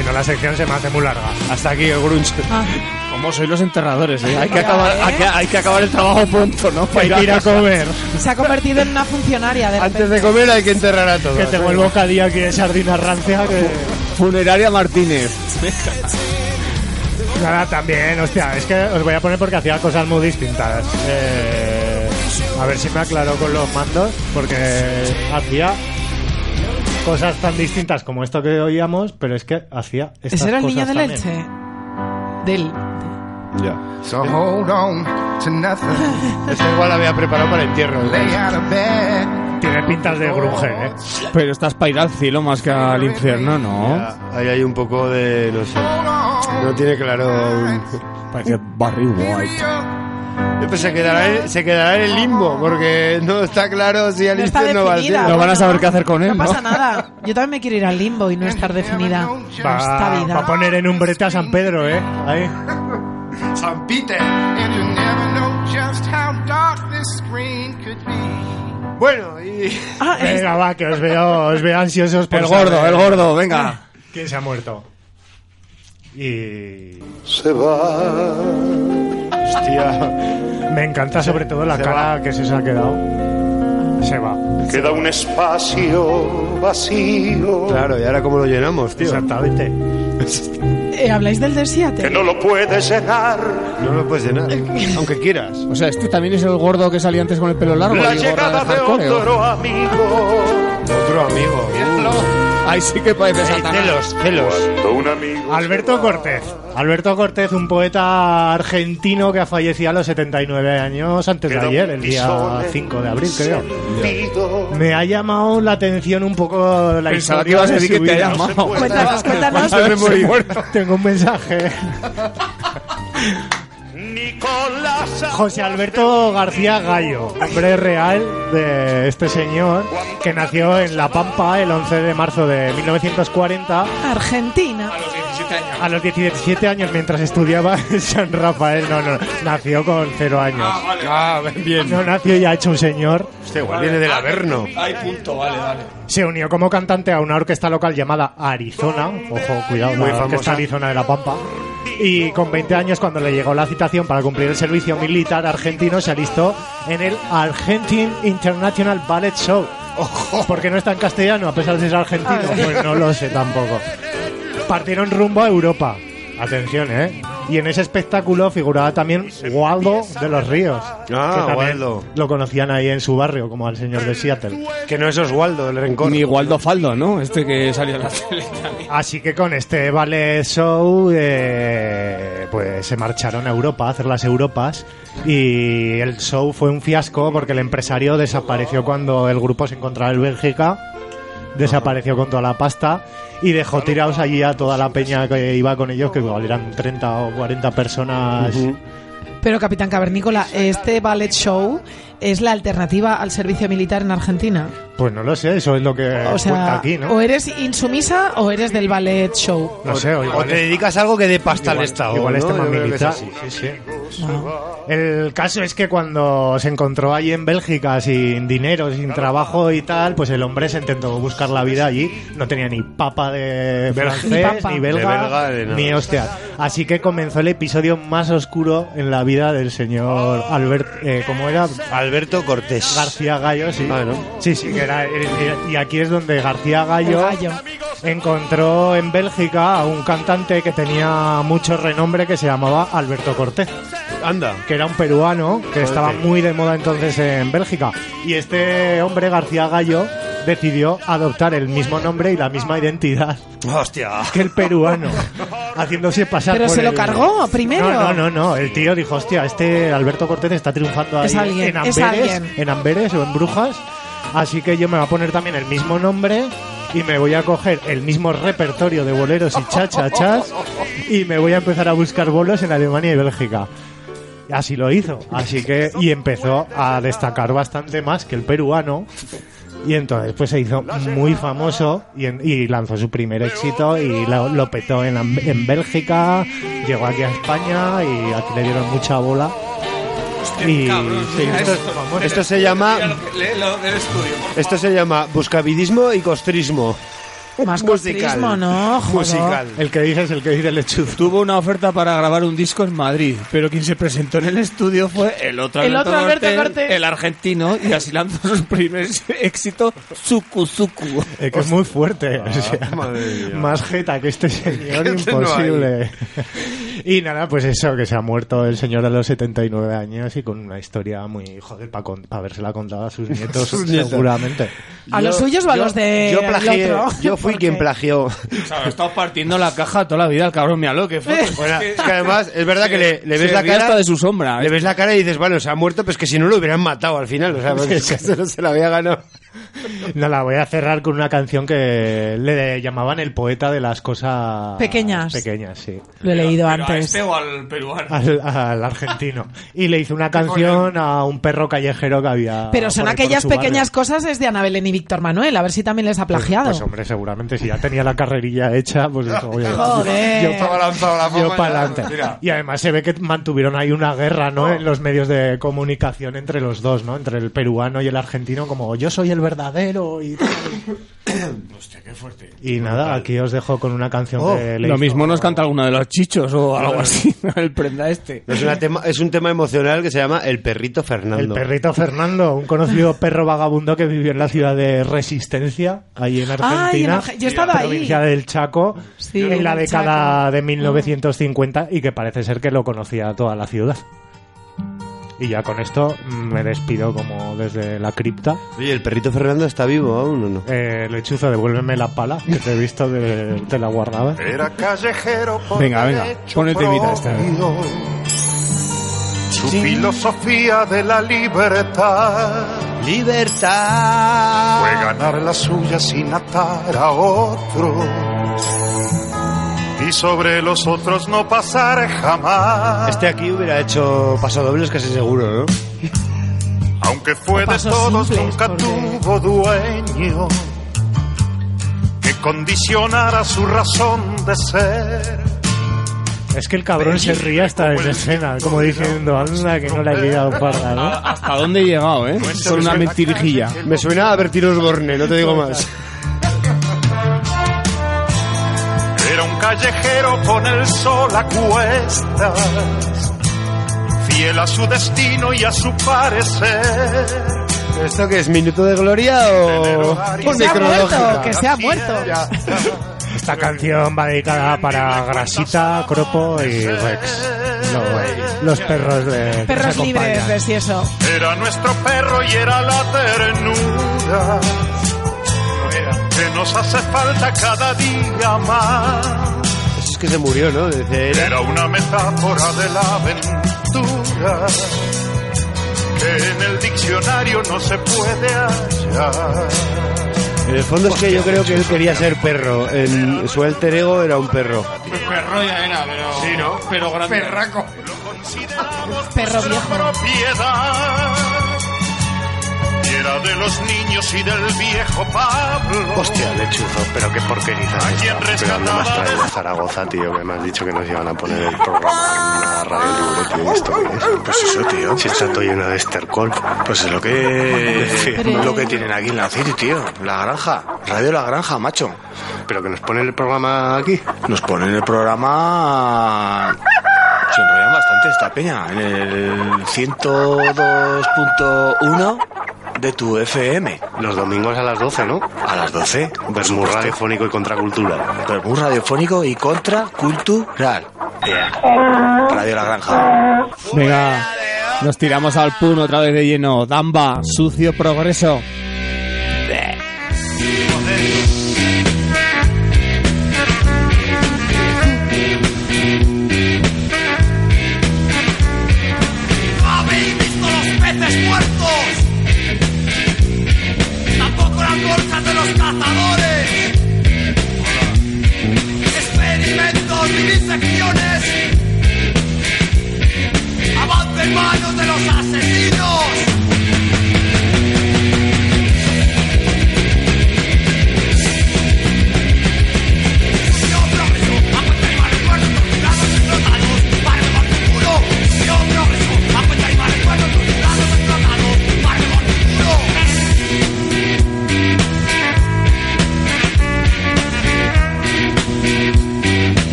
Si no la sección se me hace muy larga. Hasta aquí el grunge. Como sois los enterradores, ¿eh? Hay que, acabar, ¿eh? hay, que, hay que acabar el trabajo pronto, ¿no? Para Hay que ir a comer. Se ha convertido en una funcionaria de Antes de comer hay que enterrar a todos. Que tengo el bocadillo aquí de sardina rancia que... Funeraria Martínez. Nada, también, hostia, es que os voy a poner porque hacía cosas muy distintas. Eh, a ver si me aclaro con los mandos, porque hacía cosas tan distintas como esto que oíamos, pero es que hacía estas Ese era el niño del también. Elche. Del. Ya. So hold on to nothing. Esto igual lo había preparado para el entierro. bed. Tiene pintas de grunge, ¿eh? Pero estás para ir al cielo más que al infierno, ¿no? Ya, Ahí hay un poco de, no sé. No tiene claro. Parece Barry White. Pues se quedará, en- se quedará en el limbo, porque no está claro si al No infierno va al cielo. No van a saber qué hacer con él, No ¿no? pasa nada. Yo también me quiero ir al limbo y no estar definida. Va, Esta vida. va a poner en un brete a San Pedro, ¿eh? Ahí. San Peter. And you never know just how dark this screen could be. Bueno, y. Ah, es- Venga, va, que os veo, os veo ansiosos por El gordo, saber el gordo, venga. ¿Quién se ha muerto? Y... Se va. Hostia. Me encanta sobre todo la Se cara va. que se, se ha quedado. Se va. Queda un espacio vacío. Claro, ¿y ahora cómo lo llenamos, tío? Exactamente. eh, ¿Habláis del de Seattle? Que no lo puedes llenar. No lo puedes llenar, aunque quieras. O sea, este también es el gordo que salía antes con el pelo largo. La llegada de ¿o? otro amigo. Otro amigo. Ahí sí que parece Satanás. celos, celos. Alberto Cortés. Alberto Cortés, un poeta argentino que ha fallecido a los 79 años antes de ayer, el día tizón en 5 de abril, creo. Me ha llamado la atención un poco la Pensaba que historia ibas a de decir su que te vida. ha llamado. Cuéntanos, cuéntanos. Ver. Tengo un mensaje. José Alberto García Gallo, nombre real de este señor que nació en La Pampa el 11 de marzo de 1940 Argentina. A los 17 años mientras estudiaba en San Rafael. No, no, nació con cero años. Ah, bien. No nació ya hecho un señor. Este igual viene del Averno. Hay punto, vale, vale. Se unió como cantante a una orquesta local llamada Arizona. Ojo, cuidado, Muy la orquesta famosa. Arizona de La Pampa. Y con 20 años, cuando le llegó la citación para cumplir el servicio militar argentino, se alistó en el Argentine International Ballet Show. ¿Por qué no está en castellano a pesar de ser argentino? Pues no lo sé tampoco. Partieron rumbo a Europa. Atención, ¿eh? Y en ese espectáculo figuraba también Waldo de los Ríos. Ah, que también Waldo. Lo conocían ahí en su barrio, como al señor de Seattle. Que no es Oswaldo, el rencor. Ni Waldo Faldo, ¿no? Este que salió en la tele también. Así que con este ballet show, eh, pues se marcharon a Europa a hacer las Europas y el show fue un fiasco porque el empresario desapareció cuando el grupo se encontraba en Bélgica, desapareció con toda la pasta y dejó tirados allí a toda la peña que iba con ellos, que igual eran 30 o 40 personas Ujú. Pero, Capitán Cavernícola, ¿este ballet show es la alternativa al servicio militar en Argentina? Pues no lo sé, eso es lo que O cuenta aquí, ¿no? o eres insumisa o eres del ballet show. No sé, o, te dedicas a algo que dé pasta al Estado. Igual es ¿no? tema Yo creo que es militar. Sí, sí. El caso es que cuando se encontró allí en Bélgica sin dinero, sin trabajo y tal, pues el hombre se intentó buscar la vida allí. No tenía ni papa de Belga. francés, Ni papa. ni belga, De belga, de nada. ni hostia. Así que comenzó el episodio más oscuro en la vida del señor Albert, eh, ¿cómo era? Alberto Cortés. García Gallo, sí. Ah, ¿no? Sí, sí, que era. Y aquí es donde García Gallo, encontró en Bélgica a un cantante que tenía mucho renombre que se llamaba Alberto Cortés. Anda. Que era un peruano que estaba muy de moda entonces en Bélgica. Y este hombre, García Gallo, decidió adoptar el mismo nombre y la misma identidad Hostia. que el peruano, haciéndose pasar ¿Pero por se lo cargó primero? No, no, no, no. El tío dijo, hostia, este Alberto Cortés está triunfando ahí Es alguien, en es Amberes, alguien. en Amberes o en Brujas. Así que yo me voy a poner también el mismo nombre y me voy a coger el mismo repertorio de boleros y chachachas y me voy a empezar a buscar bolos en Alemania y Bélgica. Así lo hizo. Así que, y empezó a destacar bastante más que el peruano. Y entonces pues se hizo muy famoso y, y lanzó su primer éxito y lo, lo petó en, en Bélgica, llegó aquí a España y aquí le dieron mucha bola. Y sí, Esto, esto se llama esto se llama buscavidismo y costrismo. Más Musical. ¿no? Joder. Musical. el que dice es el que dice. Tuvo una oferta para grabar un disco en Madrid, pero quien se presentó en el estudio fue el otro El otro Alberto Cortés. el argentino, y así lanzó su primer éxito, Suku Suku. Es que es muy fuerte. o sea, madre mía. más jeta que este señor, Este no imposible. y nada, pues eso, que se ha muerto el señor a los 79 años y con una historia muy, joder, para pa habérsela contado a sus nietos, Sus nietos. seguramente. ¿A los suyos o a los de yo el plagié, otro? yo fui quien plagió. O sea, he estado partiendo la caja toda la vida, el cabrón, míralo, que fue. Bueno, es que además es verdad que le, le ves Se la cara hasta de su sombra. le ves la cara y dices, bueno, se ha muerto, pues que si no lo hubieran matado al final, o sea, porque es que no se la había ganado. No, la voy a cerrar con una canción que le llamaban el poeta de las cosas Pequeñas. Pequeñas, sí. Lo he leído ¿Pero a antes. este o al peruano? Al, al argentino. Y le hizo una canción a un perro callejero que había. Pero son aquellas pequeñas cosas es de Ana Belén y Víctor Manuel, a ver si también les ha plagiado. Pues hombre, seguramente si ya tenía la carrerilla hecha, pues dijo, oye, Joder. yo, Estaba lanzado la yo para adelante. Y además se ve que mantuvieron ahí una guerra, ¿no? En los medios de comunicación entre los dos, ¿no? Entre el peruano y el argentino, como yo soy el verdadero y. Hostia, qué fuerte. Y nada, aquí os dejo con una canción Oh, que le Lo hizo- mismo nos canta alguna de los chichos o algo así, el prenda este. Es, una tema, es un tema emocional que se llama El perrito Fernando. El perrito Fernando, un conocido perro vagabundo que vivió en la ciudad de Resistencia, ahí en Argentina. Ay, en Arge- yo he estado ahí. provincia del Chaco, Sí, en la el década Chaco. de 1950 y que parece ser que lo conocía toda la ciudad. Y ya con esto mm, me despido como desde la cripta. Oye, ¿el perrito Fernando está vivo aún o no? Eh, lechuzo, devuélveme la pala que te he visto, de, te la guardaba. Era callejero por Venga, venga, pon el temita este. Su filosofía de la libertad ¡Libertad! fue ganar la suya sin atar a otro y sobre los otros no pasar jamás. Este aquí hubiera hecho pasodobles casi seguro, ¿no? Aunque fue de todos, simples, nunca porque- tuvo dueño que condicionara su razón de ser. Es que el cabrón se ríe hasta en escena, como diciendo, anda que no la he liado parda, ¿no? ¿Hasta dónde he llegado, eh? Con una mentirijilla. Me suena a Bertín Osborne, no te digo más. Callejero con el sol a cuestas, fiel a su destino y a su parecer. ¿Esto qué es? ¿Minuto de gloria o Que se ha muerto, que se ha muerto. Esta canción va dedicada para Grasita, Cropo y Rex. Lo- los perros de Perros libres, ves y eso. Era nuestro perro y era la ternura nos hace falta cada día más. Eso es que se murió, ¿no? Dice, era- Era una metáfora de la aventura que en el diccionario no se puede hallar. En el fondo es que yo creo que él quería ser perro. Su alter ego era un perro. Perro ya era, pero. Sí, ¿no? Pero grande. Perraco. Perro viejo. propiedad. Era de los niños y del viejo Pablo. Hostia, lechuzo, pero qué ¿dónde me has rescataba traído a Zaragoza, tío? Que me has dicho que nos iban a poner el programa en una radio libre, tío. ¿Y esto es? Pues eso, tío. Si está todo lleno de estercol. Pues es lo que lo que tienen aquí en la City, tío. La granja. Radio La Granja, macho. Pero que nos ponen el programa aquí. Nos ponen el programa... Se enrollan bastante esta peña. En el 102.1 de tu FM. Los domingos a las 12, ¿no? A las 12. Bermú radiofónico y contracultura. Bermú radiofónico y contracultural. Radio La Granja. Venga, nos tiramos al pun otra vez de lleno. Damba, sucio progreso.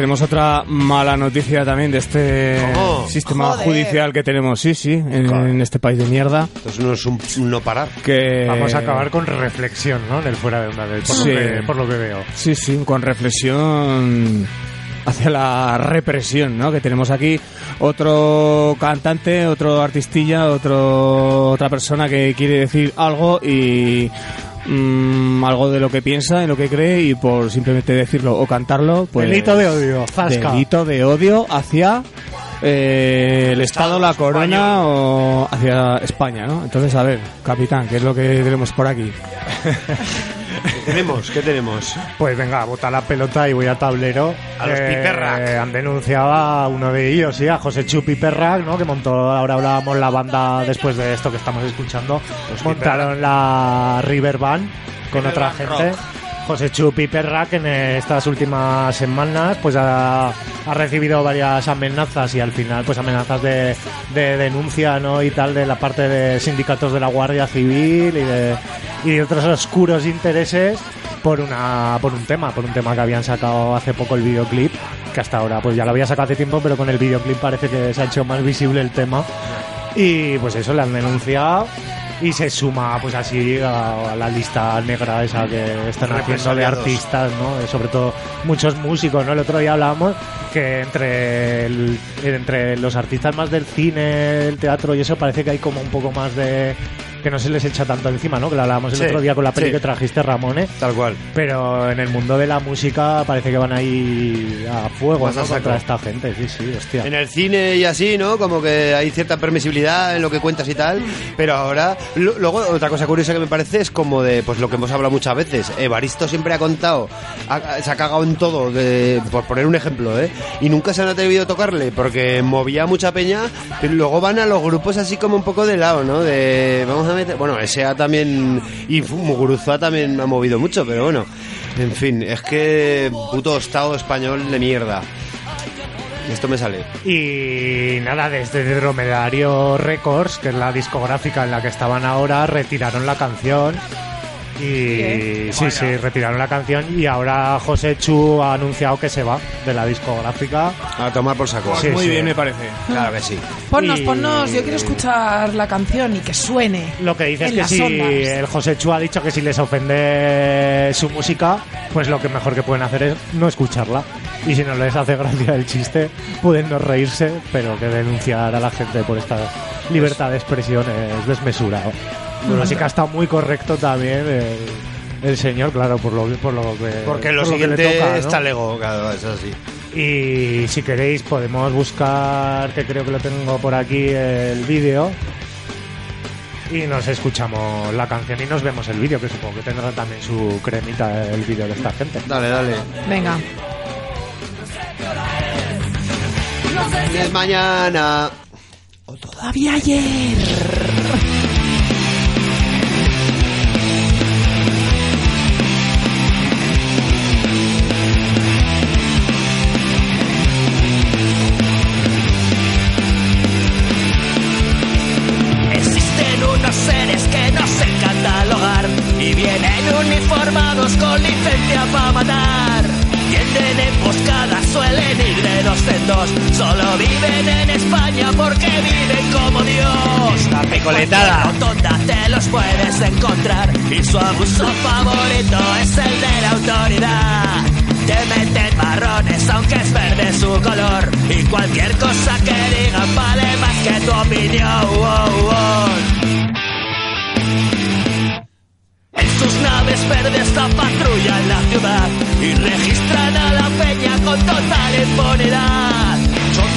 Tenemos otra mala noticia también de este ¿Cómo? sistema Joder. judicial que tenemos, sí, sí, en, en este país de mierda. Entonces no es un no parar. Que... Vamos a acabar con reflexión, ¿no? En el fuera de onda, del- por, Sí. lo que, por lo que veo. Sí, sí, con reflexión hacia la represión, ¿no? Que tenemos aquí otro cantante, otro artistilla, otro, otra persona que quiere decir algo y mm, algo de lo que piensa, en lo que cree y por simplemente decirlo o cantarlo, pues Delito de odio, zasca. delito de odio hacia eh, el Estado, la corona o hacia España, ¿no? Entonces, a ver, capitán, ¿qué es lo que tenemos por aquí? ¿Qué tenemos? ¿Qué tenemos? Pues venga, bota la pelota y voy a tablero. A los Piperrack. Han denunciado a uno de ellos, sí, a José Chu Piperrack, ¿no? Que montó, ahora hablábamos la banda después de esto que estamos escuchando. Montaron la River Band con River otra Band gente. Rock. José Chu Piperrack en estas últimas semanas pues ha, ha recibido varias amenazas y al final pues amenazas de, de denuncia ¿no? y tal de la parte de sindicatos de la Guardia Civil y de, y de otros oscuros intereses por una por un tema, por un tema que habían sacado hace poco el videoclip, que hasta ahora pues ya lo había sacado hace tiempo, pero con el videoclip parece que se ha hecho más visible el tema. Y pues eso, le han denunciado y se suma pues así a, a la lista negra esa que están haciendo de artistas, ¿no? Eh, Sobre todo muchos músicos, ¿no? El otro día hablábamos que entre el- entre los artistas más del cine, el teatro y eso parece que hay como un poco más de que no se les echa tanto encima, ¿no? Que lo hablábamos el Sí, otro día con la peli sí. que trajiste, Ramone. Tal cual. Pero en el mundo de la música parece que van ahí a fuego, a ¿no? saco. Contra esta gente, sí, sí, hostia. En el cine y así, ¿no? Como que hay cierta permisibilidad en lo que cuentas y tal. Pero ahora, luego, otra cosa curiosa que me parece es como de, pues lo que hemos hablado muchas veces. Evaristo siempre ha contado, ha- se ha cagado en todo, de- por poner un ejemplo, ¿eh? Y nunca se han atrevido a tocarle porque movía mucha peña. Pero luego van a los grupos así como un poco de lado, ¿no? De, vamos a meter. Bueno, S.A. también. Y Muguruza también ha movido mucho, pero bueno. En fin, es que puto Estado español de mierda. Esto me sale. Y nada, desde Dromedario Records, que es la discográfica en la que estaban ahora, retiraron la canción. Y ¿Qué? sí, sí, retiraron la canción y ahora José Chu ha anunciado que se va de la discográfica. A tomar por saco. Sí, Muy sí. bien, me parece. Claro que sí. Ponnos, Y- ponnos, yo quiero escuchar la canción y que suene. Lo que dice es que si ondas. el José Chu ha dicho que si les ofende su música, pues lo que mejor que pueden hacer es no escucharla. Y si no les hace gracia el chiste, pueden no reírse, pero que denunciar a la gente por esta libertad de expresión es desmesurado. Bueno, Así que ha estado muy correcto también el, el señor, claro, por lo, por lo que. Porque lo por que le siguiente toca, ¿no? está lego, claro, es así. Y si queréis podemos buscar, que creo que lo tengo por aquí, el vídeo. Y nos escuchamos la canción y nos vemos el vídeo, que supongo que tendrá también su cremita el vídeo de esta gente. Dale, dale. Venga. Es mañana. Todavía ayer. Rotonda te los puedes encontrar y su abuso favorito es el de la autoridad. Te meten marrones aunque es verde su color y cualquier cosa que digan vale más que tu opinión. En sus naves verdes la patrulla en la ciudad y registran a la peña con total impunidad.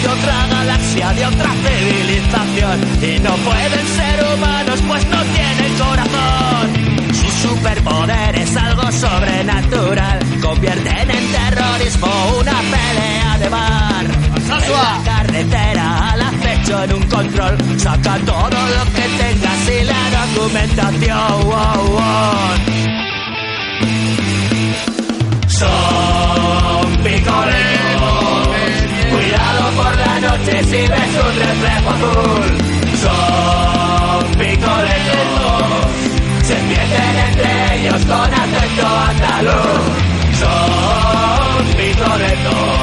De otra galaxia, de otra civilización y no pueden ser humanos pues no tienen corazón. Su superpoder es algo sobrenatural, convierten en terrorismo una pelea de bar. En la carretera al acecho en un control, saca todo lo que tengas y la documentación. Wow, wow. Son picoleros, si ves un reflejo azul. Son picoleros, se entienden entre ellos con acento andaluz. Son picoleros,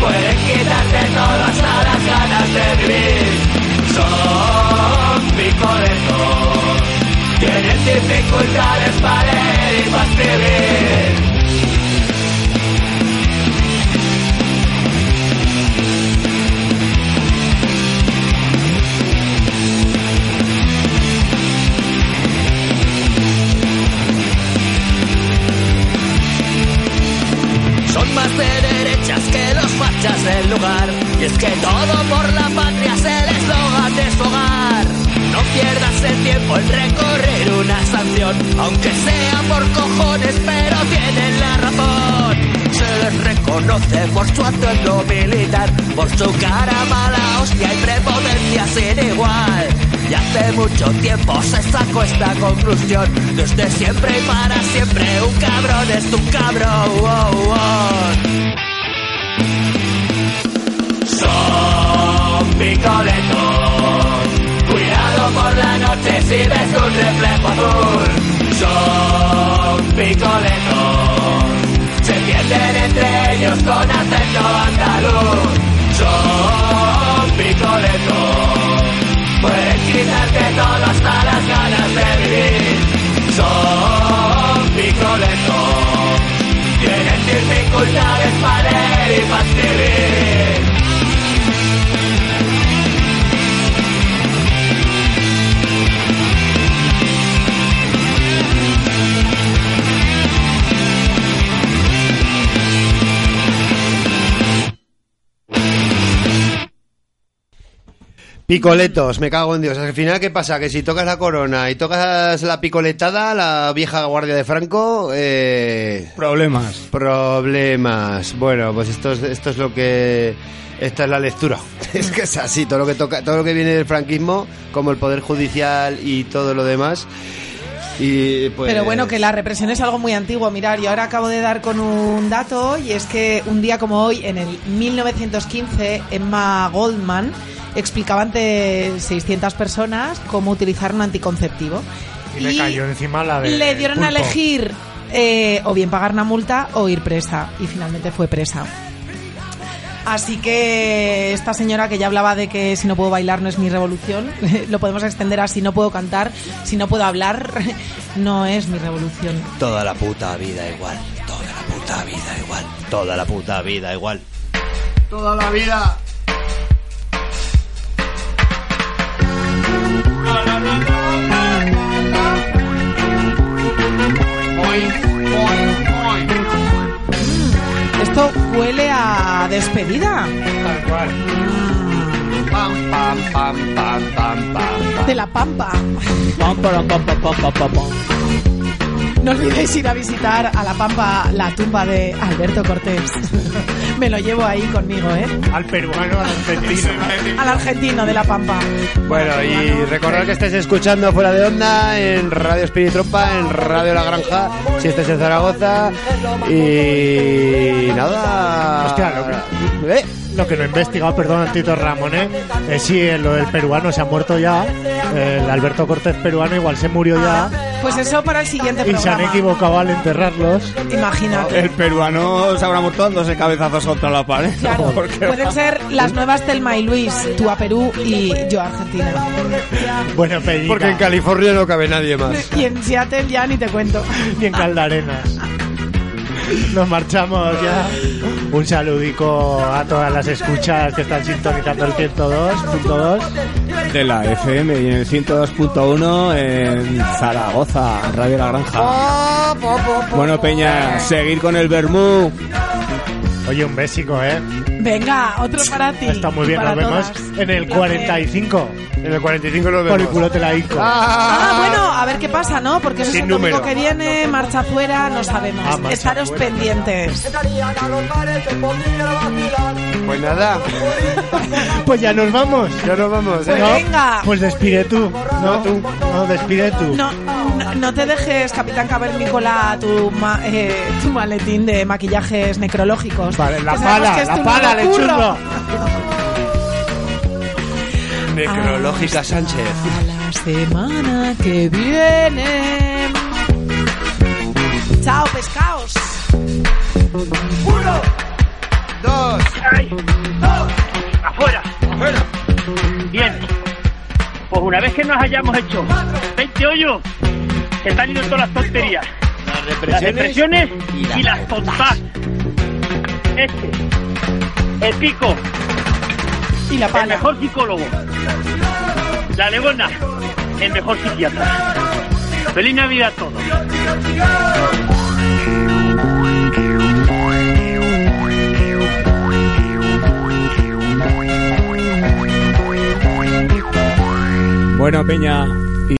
pueden quitarte todo hasta las ganas de vivir. Son picoleros, tienen dificultades para leer y para escribir. Y es que todo por la patria es el eslogan de su hogar. No pierdas el tiempo en recorrer una sanción, aunque sea por cojones, pero tienen la razón. Se les reconoce por su atuendo militar, por su cara mala hostia y prepotencia sin igual. Y hace mucho tiempo se sacó esta conclusión. Desde siempre y para siempre, un cabrón es un cabrón. Picoletos. Cuidado por la noche si ves un reflejo azul. Son picoletos. Se entienden entre ellos con acento andaluz. Son picoletos. Pueden quitarte todo hasta las ganas de vivir. Son picoletos. Tienen dificultades para leer y para escribir. Picoletos, me cago en Dios. Al final, ¿qué pasa? Que si tocas la corona y tocas la picoletada, la vieja guardia de Franco, eh... Problemas. Problemas. Bueno, pues esto es, esto es lo que... Esta es la lectura. Es que es así, todo lo que toca, todo lo que viene del franquismo, como el poder judicial y todo lo demás. Y pues... Pero bueno, que la represión es algo muy antiguo. Mirar, yo ahora acabo de dar con un dato y es que un día como hoy, en el 1915, Emma Goldman explicaba ante 600 personas cómo utilizar un anticonceptivo. Y le cayó encima la de. Le dieron a elegir eh, o bien pagar una multa o ir presa. Y finalmente fue presa. Así que esta señora que ya hablaba de que si no puedo bailar no es mi revolución, lo podemos extender a si no puedo cantar, si no puedo hablar, no es mi revolución. Toda la puta vida igual. Toda la puta vida igual. Toda la puta vida igual. Toda la vida. Esto huele a despedida. Tal cual. Pam, pam, pam, pam, pam, pam. De la pampa. Pam, param, pam, pam, pam, pam, pam, pam. No olvidéis ir a visitar a la pampa la tumba de Alberto Cortés. Me lo llevo ahí conmigo, ¿eh? Al peruano, al argentino. Al argentino de la pampa. Bueno, y recordad que estáis escuchando Fuera de Onda en Radio Spirit Tropa, en Radio La Granja, si estáis en Zaragoza. Y nada. Hostia, lo que, ¿Eh? Lo que no he investigado, perdón, Tito Ramón, ¿eh? es si eh, lo del peruano se ha muerto ya. El Alberto Cortés peruano igual se murió ya. Pues eso para el siguiente Y se han programa. equivocado al enterrarlos. Imagínate. El peruano se habrá muerto dándose cabezazos contra la pared. Claro, pueden ser las nuevas Telma y Luis, tú a Perú y yo a Argentina. Bueno. Porque en California no cabe nadie más. Y en Seattle ya ni te cuento. Ni en Caldarenas. Nos marchamos ya. Un saludico a todas las escuchas que están sintonizando el 102.2. De la FM y en el 102.1 en Zaragoza, Radio La Granja. Bueno, Peña, seguir con el Bermú. Oye, un bésico, ¿eh? Venga, otro para ti. Está muy bien, nos vemos todas. en el 45. En el 45 nos Por el vemos. culo te la hinco. Ah, bueno, a ver qué pasa, ¿no? Porque eso es el domingo número. que viene, marcha fuera, no sabemos. Ah, marcha Estaros fuera. pendientes. Pues nada, Pues ya nos vamos. ya nos vamos. Pues ¿eh? venga. Pues despide tú. No, tú. No, despide tú. No, no, no te dejes, Capitán Cavernícola, tu, ma- eh, tu maletín de maquillajes necrológicos. Vale, la pala, que es la tu pala, curro. lechurro. Necrológica Sánchez. A la semana que viene. Chao, pescaos. Uno, Dos. ¡Afuera! ¡Afuera! Bien. Pues una vez que nos hayamos hecho 20 hoyos, se están yendo todas las tonterías. Las depresiones y las tontas. Este, el pico, Y la el pala. mejor psicólogo. La leona, el mejor psiquiatra. ¡Feliz Navidad a todos! Bueno, Peña,